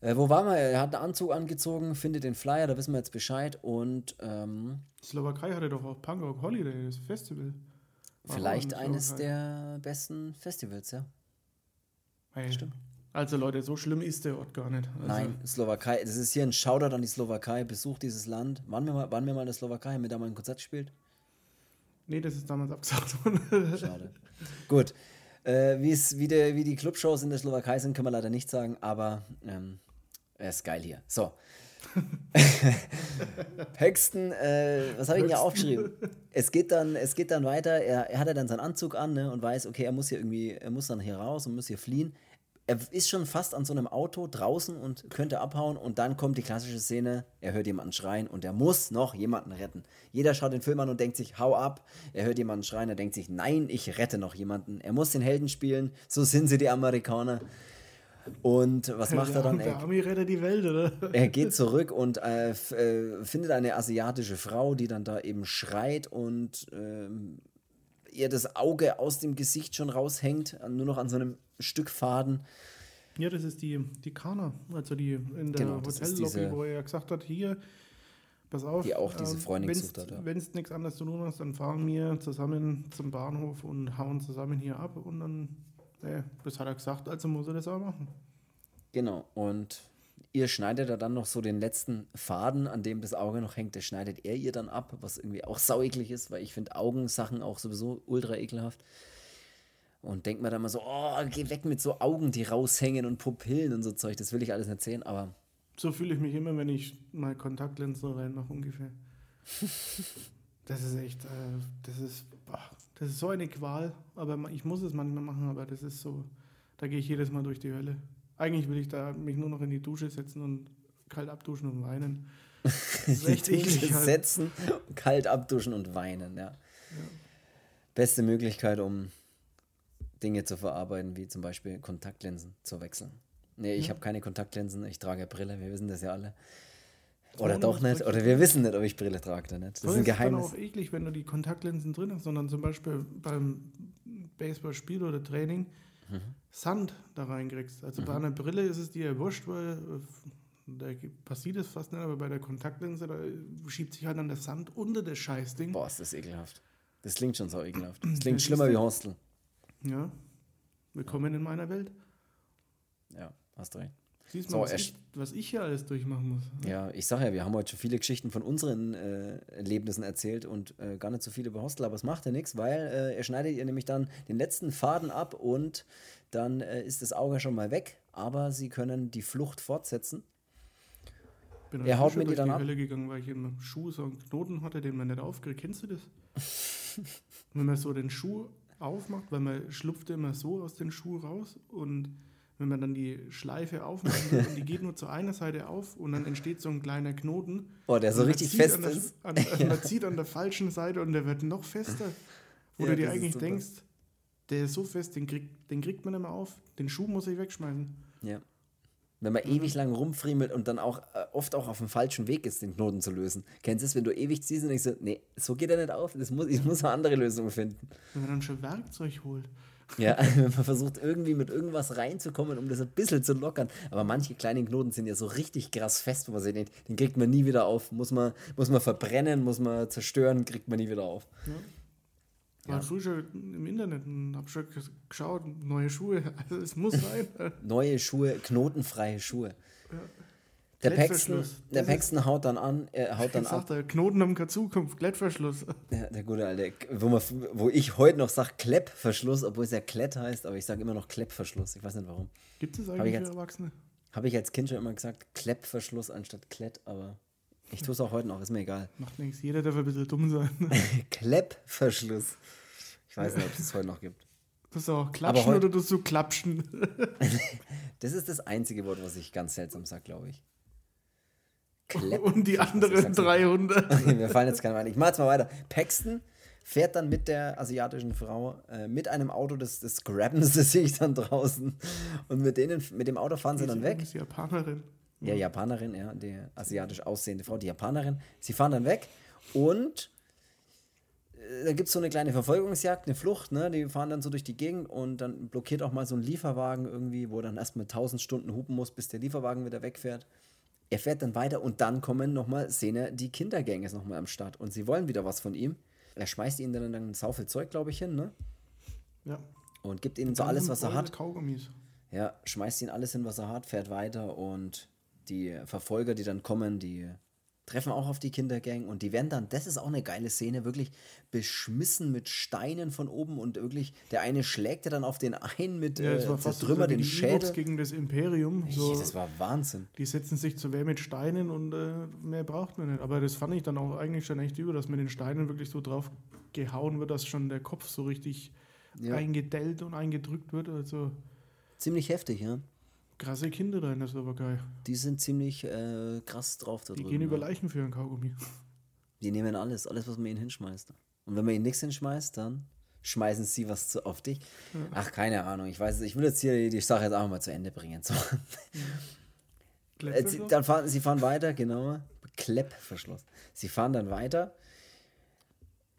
Äh, wo waren wir? Er hat einen Anzug angezogen, findet den Flyer, da wissen wir jetzt Bescheid. Und ähm, Slowakei hatte doch auch Punk Rock Holiday, das Festival. War vielleicht eines der besten Festivals, ja. Hey, Stimmt. Also Leute, so schlimm ist der Ort gar nicht. Also Nein, Slowakei, das ist hier ein Shoutout an die Slowakei, besucht dieses Land. Waren wir mal, waren wir mal in der Slowakei? Haben wir da mal ein Konzert gespielt? Nee, das ist damals abgesagt worden. Schade. Gut. Äh, wie, die, wie die Clubshows in der Slowakei sind, können wir leider nicht sagen, aber ähm, er ist geil hier. So. *laughs* Höchsten, äh, was habe ich denn hier aufgeschrieben? Es geht dann, es geht dann weiter, er, er hat ja dann seinen Anzug an ne, und weiß, okay, er muss hier irgendwie, er muss dann hier raus und muss hier fliehen er ist schon fast an so einem Auto draußen und könnte abhauen und dann kommt die klassische Szene, er hört jemanden schreien und er muss noch jemanden retten. Jeder schaut den Film an und denkt sich, hau ab. Er hört jemanden schreien, er denkt sich, nein, ich rette noch jemanden. Er muss den Helden spielen, so sind sie die Amerikaner. Und was macht er dann? Der Army rettet die Welt, oder? Er geht zurück und äh, äh, findet eine asiatische Frau, die dann da eben schreit und äh, ihr das Auge aus dem Gesicht schon raushängt, nur noch an so einem Stück Faden. Ja, das ist die, die Kana, also die in der genau, Hotellobby, wo er ja gesagt hat, hier, pass auf. Die auch diese ähm, Freundin gesucht hat. Ja. Wenn es nichts anderes zu tun hast, dann fahren wir zusammen zum Bahnhof und hauen zusammen hier ab und dann, äh, das hat er gesagt, also muss er das auch machen. Genau, und ihr schneidet er dann noch so den letzten Faden, an dem das Auge noch hängt, das schneidet er ihr dann ab, was irgendwie auch saueklig ist, weil ich finde Augensachen auch sowieso ultra ekelhaft. Und denkt mir dann mal so, oh, geh weg mit so Augen, die raushängen und Pupillen und so Zeug. Das will ich alles nicht sehen, aber. So fühle ich mich immer, wenn ich mal Kontaktlinsen reinmache, ungefähr. das ist echt, äh, das ist, boah, das ist so eine Qual. Aber ich muss es manchmal machen, aber das ist so, da gehe ich jedes Mal durch die Hölle. Eigentlich will ich da mich nur noch in die Dusche setzen und kalt abduschen und weinen. *laughs* Echt eklig, halt. setzen, kalt abduschen und weinen, ja. ja. Beste Möglichkeit, um Dinge zu verarbeiten, wie zum Beispiel Kontaktlinsen zu wechseln. Nee, ich ja. habe keine Kontaktlinsen, ich trage Brille, wir wissen das ja alle. Oder doch nicht, oder wir wissen nicht, ob ich Brille trage oder nicht. Das ist ein Geheimnis. Das ist auch eklig, wenn du die Kontaktlinsen drin hast, sondern zum Beispiel beim Baseballspiel oder Training mhm. Sand da reinkriegst. Also mhm. bei einer Brille ist es dir ja wurscht, weil äh, da passiert es fast nicht, aber bei der Kontaktlinse, da schiebt sich halt dann der Sand unter das Scheißding. Boah, ist das ekelhaft. Das klingt schon so ekelhaft. Das *clears throat* klingt das schlimmer wie Hostel. Ja, willkommen in meiner Welt. Ja, hast recht. Siehst du mal, so, was, ich, was ich hier alles durchmachen muss. Ja, ich sage ja, wir haben heute schon viele Geschichten von unseren äh, Erlebnissen erzählt und äh, gar nicht so viel über Hostel, aber es macht ja nichts, weil äh, er schneidet ihr nämlich dann den letzten Faden ab und dann äh, ist das Auge schon mal weg, aber sie können die Flucht fortsetzen. Bin er haut mir die dann die ab. Hölle gegangen, weil ich im Schuh so einen Knoten hatte, den man nicht aufkriegt. Kennst du das? *laughs* Wenn man so den Schuh aufmacht, weil man schlupft immer so aus dem Schuh raus und wenn man dann die Schleife aufmacht und *laughs* die geht nur zu einer Seite auf und dann entsteht so ein kleiner Knoten. Boah, der so richtig fest der, ist. An, *laughs* ja. Man zieht an der falschen Seite und der wird noch fester. Wo ja, du dir eigentlich denkst, der ist so fest, den, krieg, den kriegt man immer auf. Den Schuh muss ich wegschmeißen. Ja. Wenn man mhm. ewig lang rumfriemelt und dann auch äh, oft auch auf dem falschen Weg ist, den Knoten zu lösen. Kennst du es, wenn du ewig ziehst und denkst so, nee, so geht er nicht auf, das muss, ich muss eine andere Lösung finden. Wenn man dann schon Werkzeug holt. Ja, *laughs* wenn man versucht irgendwie mit irgendwas reinzukommen, um das ein bisschen zu lockern. Aber manche kleinen Knoten sind ja so richtig krass fest, wo man sie den, den kriegt man nie wieder auf. Muss man, muss man verbrennen, muss man zerstören, kriegt man nie wieder auf. Ja. Ich war früher schon im Internet und habe schon geschaut, neue Schuhe. *laughs* Also es muss sein. *laughs* neue Schuhe, knotenfreie Schuhe. Ja. Der Paxton, der Paxton haut dann an, er *laughs* haut dann ab. Sagt er, Knoten haben keine Zukunft, Klettverschluss. Ja, der gute alte, wo, man, wo ich heute noch sage Kleppverschluss, obwohl es ja Klett heißt, aber ich sage immer noch Kleppverschluss. Ich weiß nicht warum. Gibt es eigentlich für Erwachsene? Habe ich als Kind schon immer gesagt, Kleppverschluss anstatt Klett, aber ich tue es auch heute noch, ist mir egal. Macht nichts, jeder darf ein bisschen dumm sein. *laughs* Kleppverschluss. Ich weiß nicht, ob es es heute noch gibt. Das ist auch klatschen oder das so klapschen? *laughs* das ist das einzige Wort, was ich ganz seltsam sage, glaube ich. Klepp Und die anderen 300. *laughs* Okay, mir fallen jetzt keine ein. Ich mache jetzt mal weiter. Paxton fährt dann mit der asiatischen Frau äh, mit einem Auto, das, das grabben sie sich dann draußen. Und mit, denen, mit dem Auto fahren sie dann weg. Die Japanerin. Ja, Japanerin, ja, die asiatisch aussehende Frau, die Japanerin. Sie fahren dann weg und äh, da gibt es so eine kleine Verfolgungsjagd, eine Flucht, ne? Die fahren dann so durch die Gegend und dann blockiert auch mal so ein Lieferwagen irgendwie, wo dann erstmal 1000 Stunden hupen muss, bis der Lieferwagen wieder wegfährt. Er fährt dann weiter und dann kommen nochmal Szene, die Kindergang ist nochmal am Start und sie wollen wieder was von ihm. Er schmeißt ihnen dann, dann sau viel Zeug, glaube ich, hin, ne? Ja. Und gibt ihnen so alles, was er hat. Kaugummis. Ja, schmeißt ihnen alles hin, was er hat, fährt weiter und die Verfolger, die dann kommen, die treffen auch auf die Kindergang und die werden dann, das ist auch eine geile Szene, wirklich beschmissen mit Steinen von oben und wirklich, der eine schlägt ja dann auf den einen mit ja, äh, zertrümmer so den Schädel. gegen das Imperium. So, das war Wahnsinn. Die setzen sich zu Wehr mit Steinen und äh, mehr braucht man nicht. Aber das fand ich dann auch eigentlich schon echt über, dass mit den Steinen wirklich so drauf gehauen wird, dass schon der Kopf so richtig ja. eingedellt und eingedrückt wird. Also Ziemlich heftig, ja. Krasse Kinder da in der Slowakei. Die sind ziemlich äh, krass drauf da Die drüben, gehen über Leichen für ein Kaugummi. Die nehmen alles, alles, was man ihnen hinschmeißt. Und wenn man ihnen nichts hinschmeißt, dann schmeißen sie was zu, auf dich. Ja. Ach, keine Ahnung. Ich weiß Ich will jetzt hier die Sache jetzt auch mal zu Ende bringen. So. Äh, sie, dann fahren, sie fahren weiter, genau. Kleppverschluss. Sie fahren dann weiter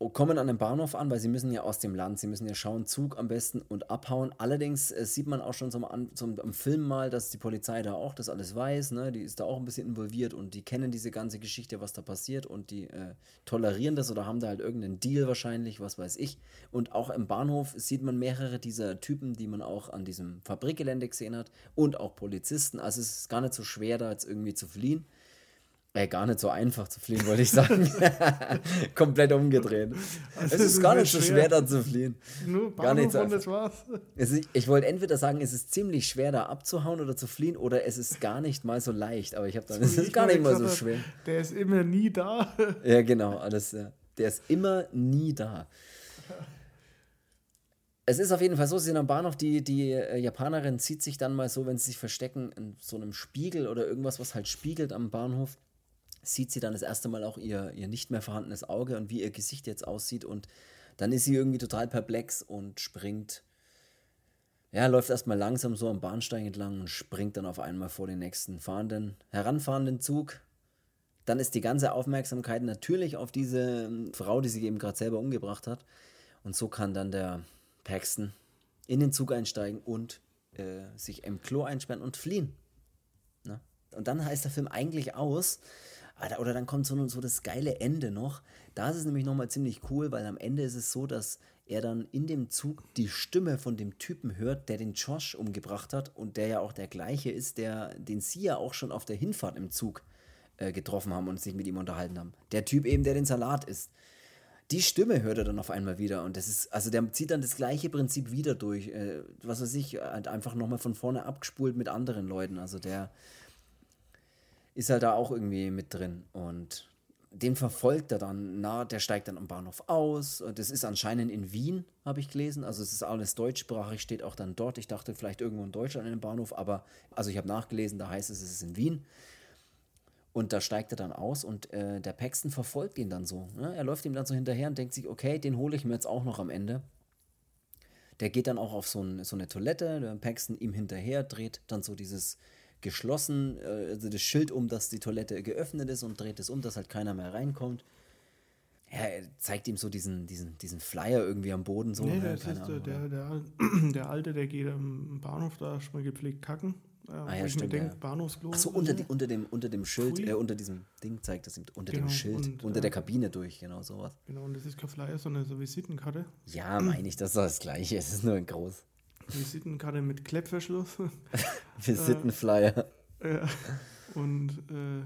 kommen an den Bahnhof an, weil sie müssen ja aus dem Land, sie müssen ja schauen, Zug am besten und abhauen. Allerdings äh, sieht man auch schon zum, zum, am Film mal, dass die Polizei da auch das alles weiß, ne? die ist da auch ein bisschen involviert und die kennen diese ganze Geschichte, was da passiert und die äh, tolerieren das oder haben da halt irgendeinen Deal wahrscheinlich, was weiß ich. Und auch im Bahnhof sieht man mehrere dieser Typen, die man auch an diesem Fabrikgelände gesehen hat und auch Polizisten. Also es ist gar nicht so schwer, da jetzt irgendwie zu fliehen. Ey, gar nicht so einfach zu fliehen, wollte ich sagen. *laughs* Komplett umgedreht. Also es ist, gar nicht so schwer, da zu fliehen. Nur gar nicht so das war's. Ist, ich wollte entweder sagen, es ist ziemlich schwer, da abzuhauen oder zu fliehen, oder es ist gar nicht mal so leicht. Aber ich habe dann, es ist gar nicht mal so schwer. Der ist immer nie da. Ja, genau. Alles, der ist immer nie da. Es ist auf jeden Fall so, sie sind am Bahnhof, die, die äh, Japanerin zieht sich dann mal so, wenn sie sich verstecken, in so einem Spiegel oder irgendwas, was halt spiegelt am Bahnhof sieht sie dann das erste Mal auch ihr, ihr nicht mehr vorhandenes Auge und wie ihr Gesicht jetzt aussieht. Und dann ist sie irgendwie total perplex und springt. Ja, läuft erstmal langsam so am Bahnsteig entlang und springt dann auf einmal vor den nächsten fahrenden, heranfahrenden Zug. Dann ist die ganze Aufmerksamkeit natürlich auf diese ähm, Frau, die sich eben gerade selber umgebracht hat. Und so kann dann der Paxton in den Zug einsteigen und äh, sich im Klo einsperren und fliehen. Na? Und dann heißt der Film eigentlich aus, Oder dann kommt so, so das geile Ende noch. Da ist es nämlich nochmal ziemlich cool, weil am Ende ist es so, dass er dann in dem Zug die Stimme von dem Typen hört, der den Josh umgebracht hat und der ja auch der gleiche ist, der, den sie ja auch schon auf der Hinfahrt im Zug äh, getroffen haben und sich mit ihm unterhalten haben. Der Typ eben, der den Salat isst. Die Stimme hört er dann auf einmal wieder und das ist, also der zieht dann das gleiche Prinzip wieder durch. Äh, was weiß ich, halt einfach nochmal von vorne abgespult mit anderen Leuten. Also der ist halt da auch irgendwie mit drin und den verfolgt er dann, na, der steigt dann am Bahnhof aus. Das ist anscheinend in Wien, habe ich gelesen. Also es ist alles deutschsprachig, steht auch dann dort. Ich dachte vielleicht irgendwo in Deutschland in einem Bahnhof, aber also ich habe nachgelesen, da heißt es, es ist in Wien. Und da steigt er dann aus und äh, der Paxton verfolgt ihn dann so. Ne? Er läuft ihm dann so hinterher und denkt sich, okay, den hole ich mir jetzt auch noch am Ende. Der geht dann auch auf so, ein, so eine Toilette, der Paxton ihm hinterher, dreht dann so dieses geschlossen, äh, also das Schild um, dass die Toilette geöffnet ist und dreht es um, dass halt keiner mehr reinkommt. Ja, er zeigt ihm so diesen, diesen, diesen Flyer irgendwie am Boden. So, nee, das ist der, der, der, *clears throat* der Alte, der geht am Bahnhof da schon mal gepflegt kacken. Äh, ah, ja, stimmt. Ja. Bahnhofsklo. Achso, unter, die, unter, dem, unter dem Schild, äh, unter diesem Ding zeigt das ihm, unter genau, dem Schild, und, unter der äh, Kabine durch, genau sowas. Genau, und das ist kein Flyer, sondern so Visitenkarte. Ja, meine ich, das ist das Gleiche, *laughs* es ist nur in groß. Visitenkarte mit Klettverschluss. *laughs* Visitenflyer. Ja. Und äh,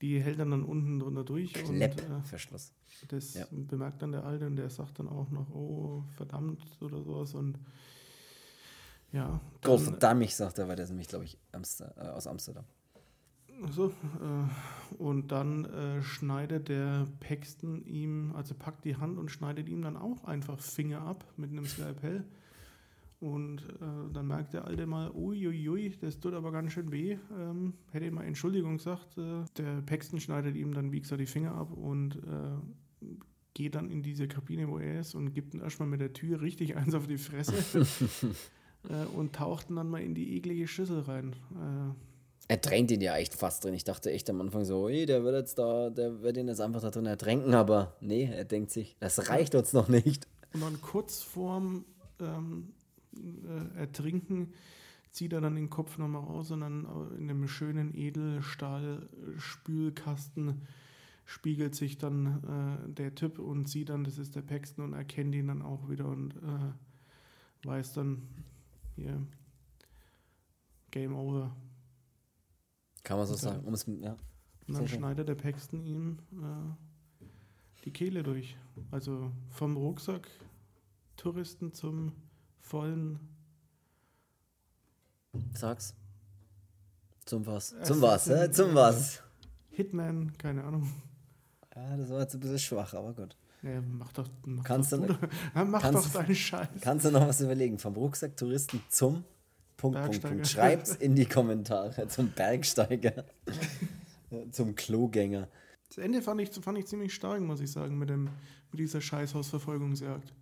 die hält dann, dann unten drunter durch. Kleppverschluss. Äh, das ja. bemerkt dann der Alte und der sagt dann auch noch, oh, verdammt oder sowas. Und ja. Dann, verdammt, sagt er, weil der ist nämlich, glaube ich, Amster, äh, aus Amsterdam. So, äh, und dann äh, schneidet der Paxton ihm, also packt die Hand und schneidet ihm dann auch einfach Finger ab mit einem Skalpell. Und äh, dann merkt der Alte mal, uiuiui, das tut aber ganz schön weh. Ähm, hätte ich mal Entschuldigung gesagt. Äh, der Paxton schneidet ihm dann, wie gesagt, die Finger ab und äh, geht dann in diese Kabine, wo er ist und gibt ihm erstmal mit der Tür richtig eins auf die Fresse *laughs* äh, und taucht dann mal in die eklige Schüssel rein. Äh, er drängt ihn ja echt fast drin. Ich dachte echt am Anfang so, ey, der wird jetzt da, der wird ihn jetzt einfach da drin ertränken, aber nee, er denkt sich, das reicht uns noch nicht. Und dann kurz vorm ähm, äh, ertrinken, zieht er dann den Kopf nochmal raus und dann in einem schönen Edelstahl-Spülkasten spiegelt sich dann äh, der Typ und sieht dann, das ist der Paxton und erkennt ihn dann auch wieder und äh, weiß dann, hier, Game Over. Kann man so und sagen. Um es, ja. Und dann schneidet der Paxton ihm äh, die Kehle durch. Also vom Rucksack Touristen zum vollen. Sag's. Zum was? Zum was, äh, Zum was? Hitman, keine Ahnung. Ja, das war jetzt ein bisschen schwach, aber gut. Ja, mach doch, mach kannst doch, du, *laughs* mach kannst, doch deinen Scheiß. Kannst du noch was überlegen? Vom Rucksacktouristen zum Punkt, Punkt, Punkt. Schreib's in die Kommentare. *laughs* Zum Bergsteiger. *laughs* zum Klogänger. Das Ende fand ich, fand ich ziemlich stark, muss ich sagen, mit, dem, mit dieser Scheißhausverfolgungsjagd.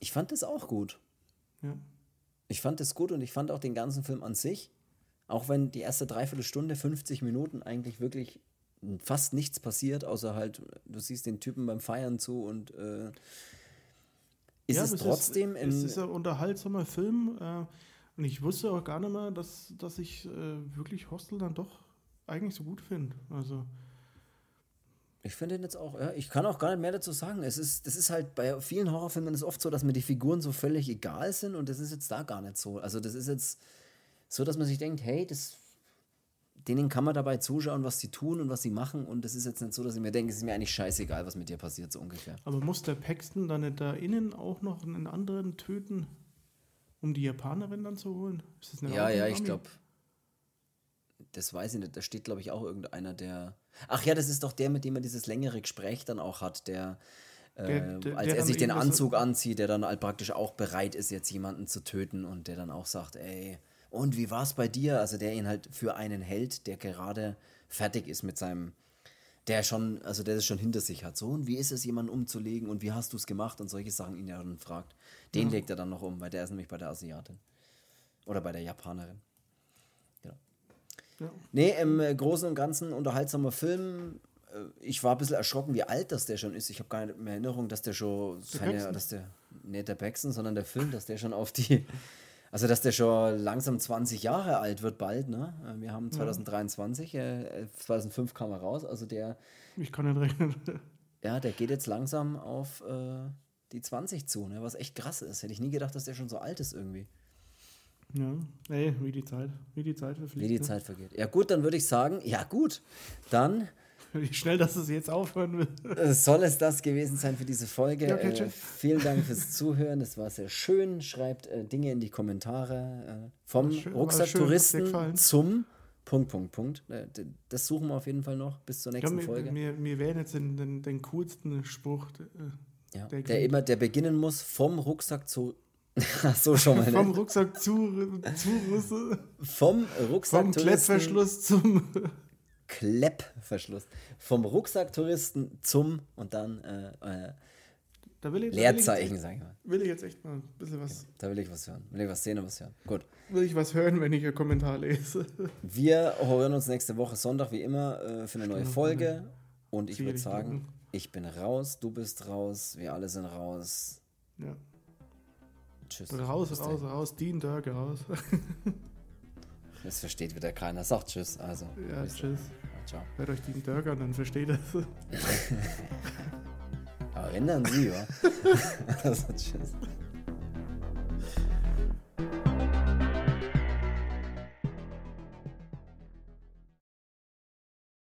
Ich fand das auch gut. Ja. Ich fand es gut und ich fand auch den ganzen Film an sich, auch wenn die erste Dreiviertelstunde, 50 Minuten eigentlich wirklich fast nichts passiert, außer halt, du siehst den Typen beim Feiern zu und äh, ist ja, es trotzdem ist, Es ist ein unterhaltsamer Film äh, und ich wusste auch gar nicht mehr, dass, dass ich äh, wirklich Hostel dann doch eigentlich so gut finde. Also ich finde den jetzt auch, ja, ich kann auch gar nicht mehr dazu sagen. Es ist, das ist halt bei vielen Horrorfilmen ist oft so, dass mir die Figuren so völlig egal sind und das ist jetzt da gar nicht so. Also das ist jetzt so, dass man sich denkt, hey, das, denen kann man dabei zuschauen, was sie tun und was sie machen und das ist jetzt nicht so, dass ich mir denke, es ist mir eigentlich scheißegal, was mit dir passiert, so ungefähr. Aber muss der Paxton dann nicht da innen auch noch einen anderen töten, um die Japanerin dann zu holen? ja, ja, ich glaube, das weiß ich nicht, da steht glaube ich auch irgendeiner, der Ach ja, das ist doch der, mit dem er dieses längere Gespräch dann auch hat, der, äh, der, der als der er sich den Anzug anzieht, der dann halt praktisch auch bereit ist, jetzt jemanden zu töten und der dann auch sagt, ey, und wie war es bei dir? Also der ihn halt für einen hält, der gerade fertig ist mit seinem, der schon, also der es schon hinter sich hat. So, und wie ist es, jemanden umzulegen und wie hast du es gemacht und solche Sachen ihn ja dann fragt. Den ja. legt er dann noch um, weil der ist nämlich bei der Asiatin. Oder bei der Japanerin. Ja. Nee, im äh, Großen und Ganzen unterhaltsamer Film. Äh, ich war ein bisschen erschrocken, wie alt das der schon ist. Ich habe gar nicht mehr Erinnerung, dass der schon, der seine, dass der, nicht der Paxton, sondern der Film, dass der schon auf die, Also, dass der schon langsam 20 Jahre alt wird bald, ne? Äh, wir haben 2023, äh, 2005 kam er raus, also der. Ich kann nicht rechnen. *laughs* Ja, der geht jetzt langsam auf äh, die 20 zu, ne? Was echt krass ist. Hätte ich nie gedacht, dass der schon so alt ist irgendwie. Ja, ey, wie die Zeit, wie die Zeit Wie verfliegt. die ne? Zeit vergeht. Ja, gut, dann würde ich sagen, ja, gut. Dann *laughs* Wie schnell, dass es jetzt aufhören will. *laughs* soll es das gewesen sein für diese Folge. Ja, okay, äh, vielen Dank fürs *laughs* Zuhören. Es war sehr schön. Schreibt äh, Dinge in die Kommentare. Äh, vom Rucksacktouristen zum Punkt, Punkt, Punkt. Äh, das suchen wir auf jeden Fall noch bis zur Ja, nächsten wir, Folge. wir, wir werden jetzt den, den, den coolsten Spruch. äh, Ja, der der, immer, der beginnen muss vom Rucksack zu. *laughs* so schon mal. Vom Ne? Rucksack zu, zu Russe, Vom vom Rucksacktouristen. Klettverschluss zum. Kleppverschluss. Vom Rucksacktouristen zum und dann äh, äh, Da will ich, Leerzeichen, Da will ich, sag ich mal. will ich jetzt echt mal ein bisschen was. Da will ich was hören. Will ich was sehen und was hören. Gut. Will ich was hören, wenn ich einen Kommentar lese? *laughs* Wir hören uns nächste Woche Sonntag wie immer äh, für eine neue. Folge. Und ich würde sagen, ich bin raus, du bist raus, wir alle sind raus. Ja. Tschüss. Raus, raus, dahin. raus, Dean Dörge raus. *laughs* Das versteht wieder keiner. Sagt Tschüss. Also. Ja, tschüss. Ciao. Hört euch Dean Dörge an, dann versteht er es. *laughs* Aber wenn dann Sie, wa? *laughs* also, tschüss.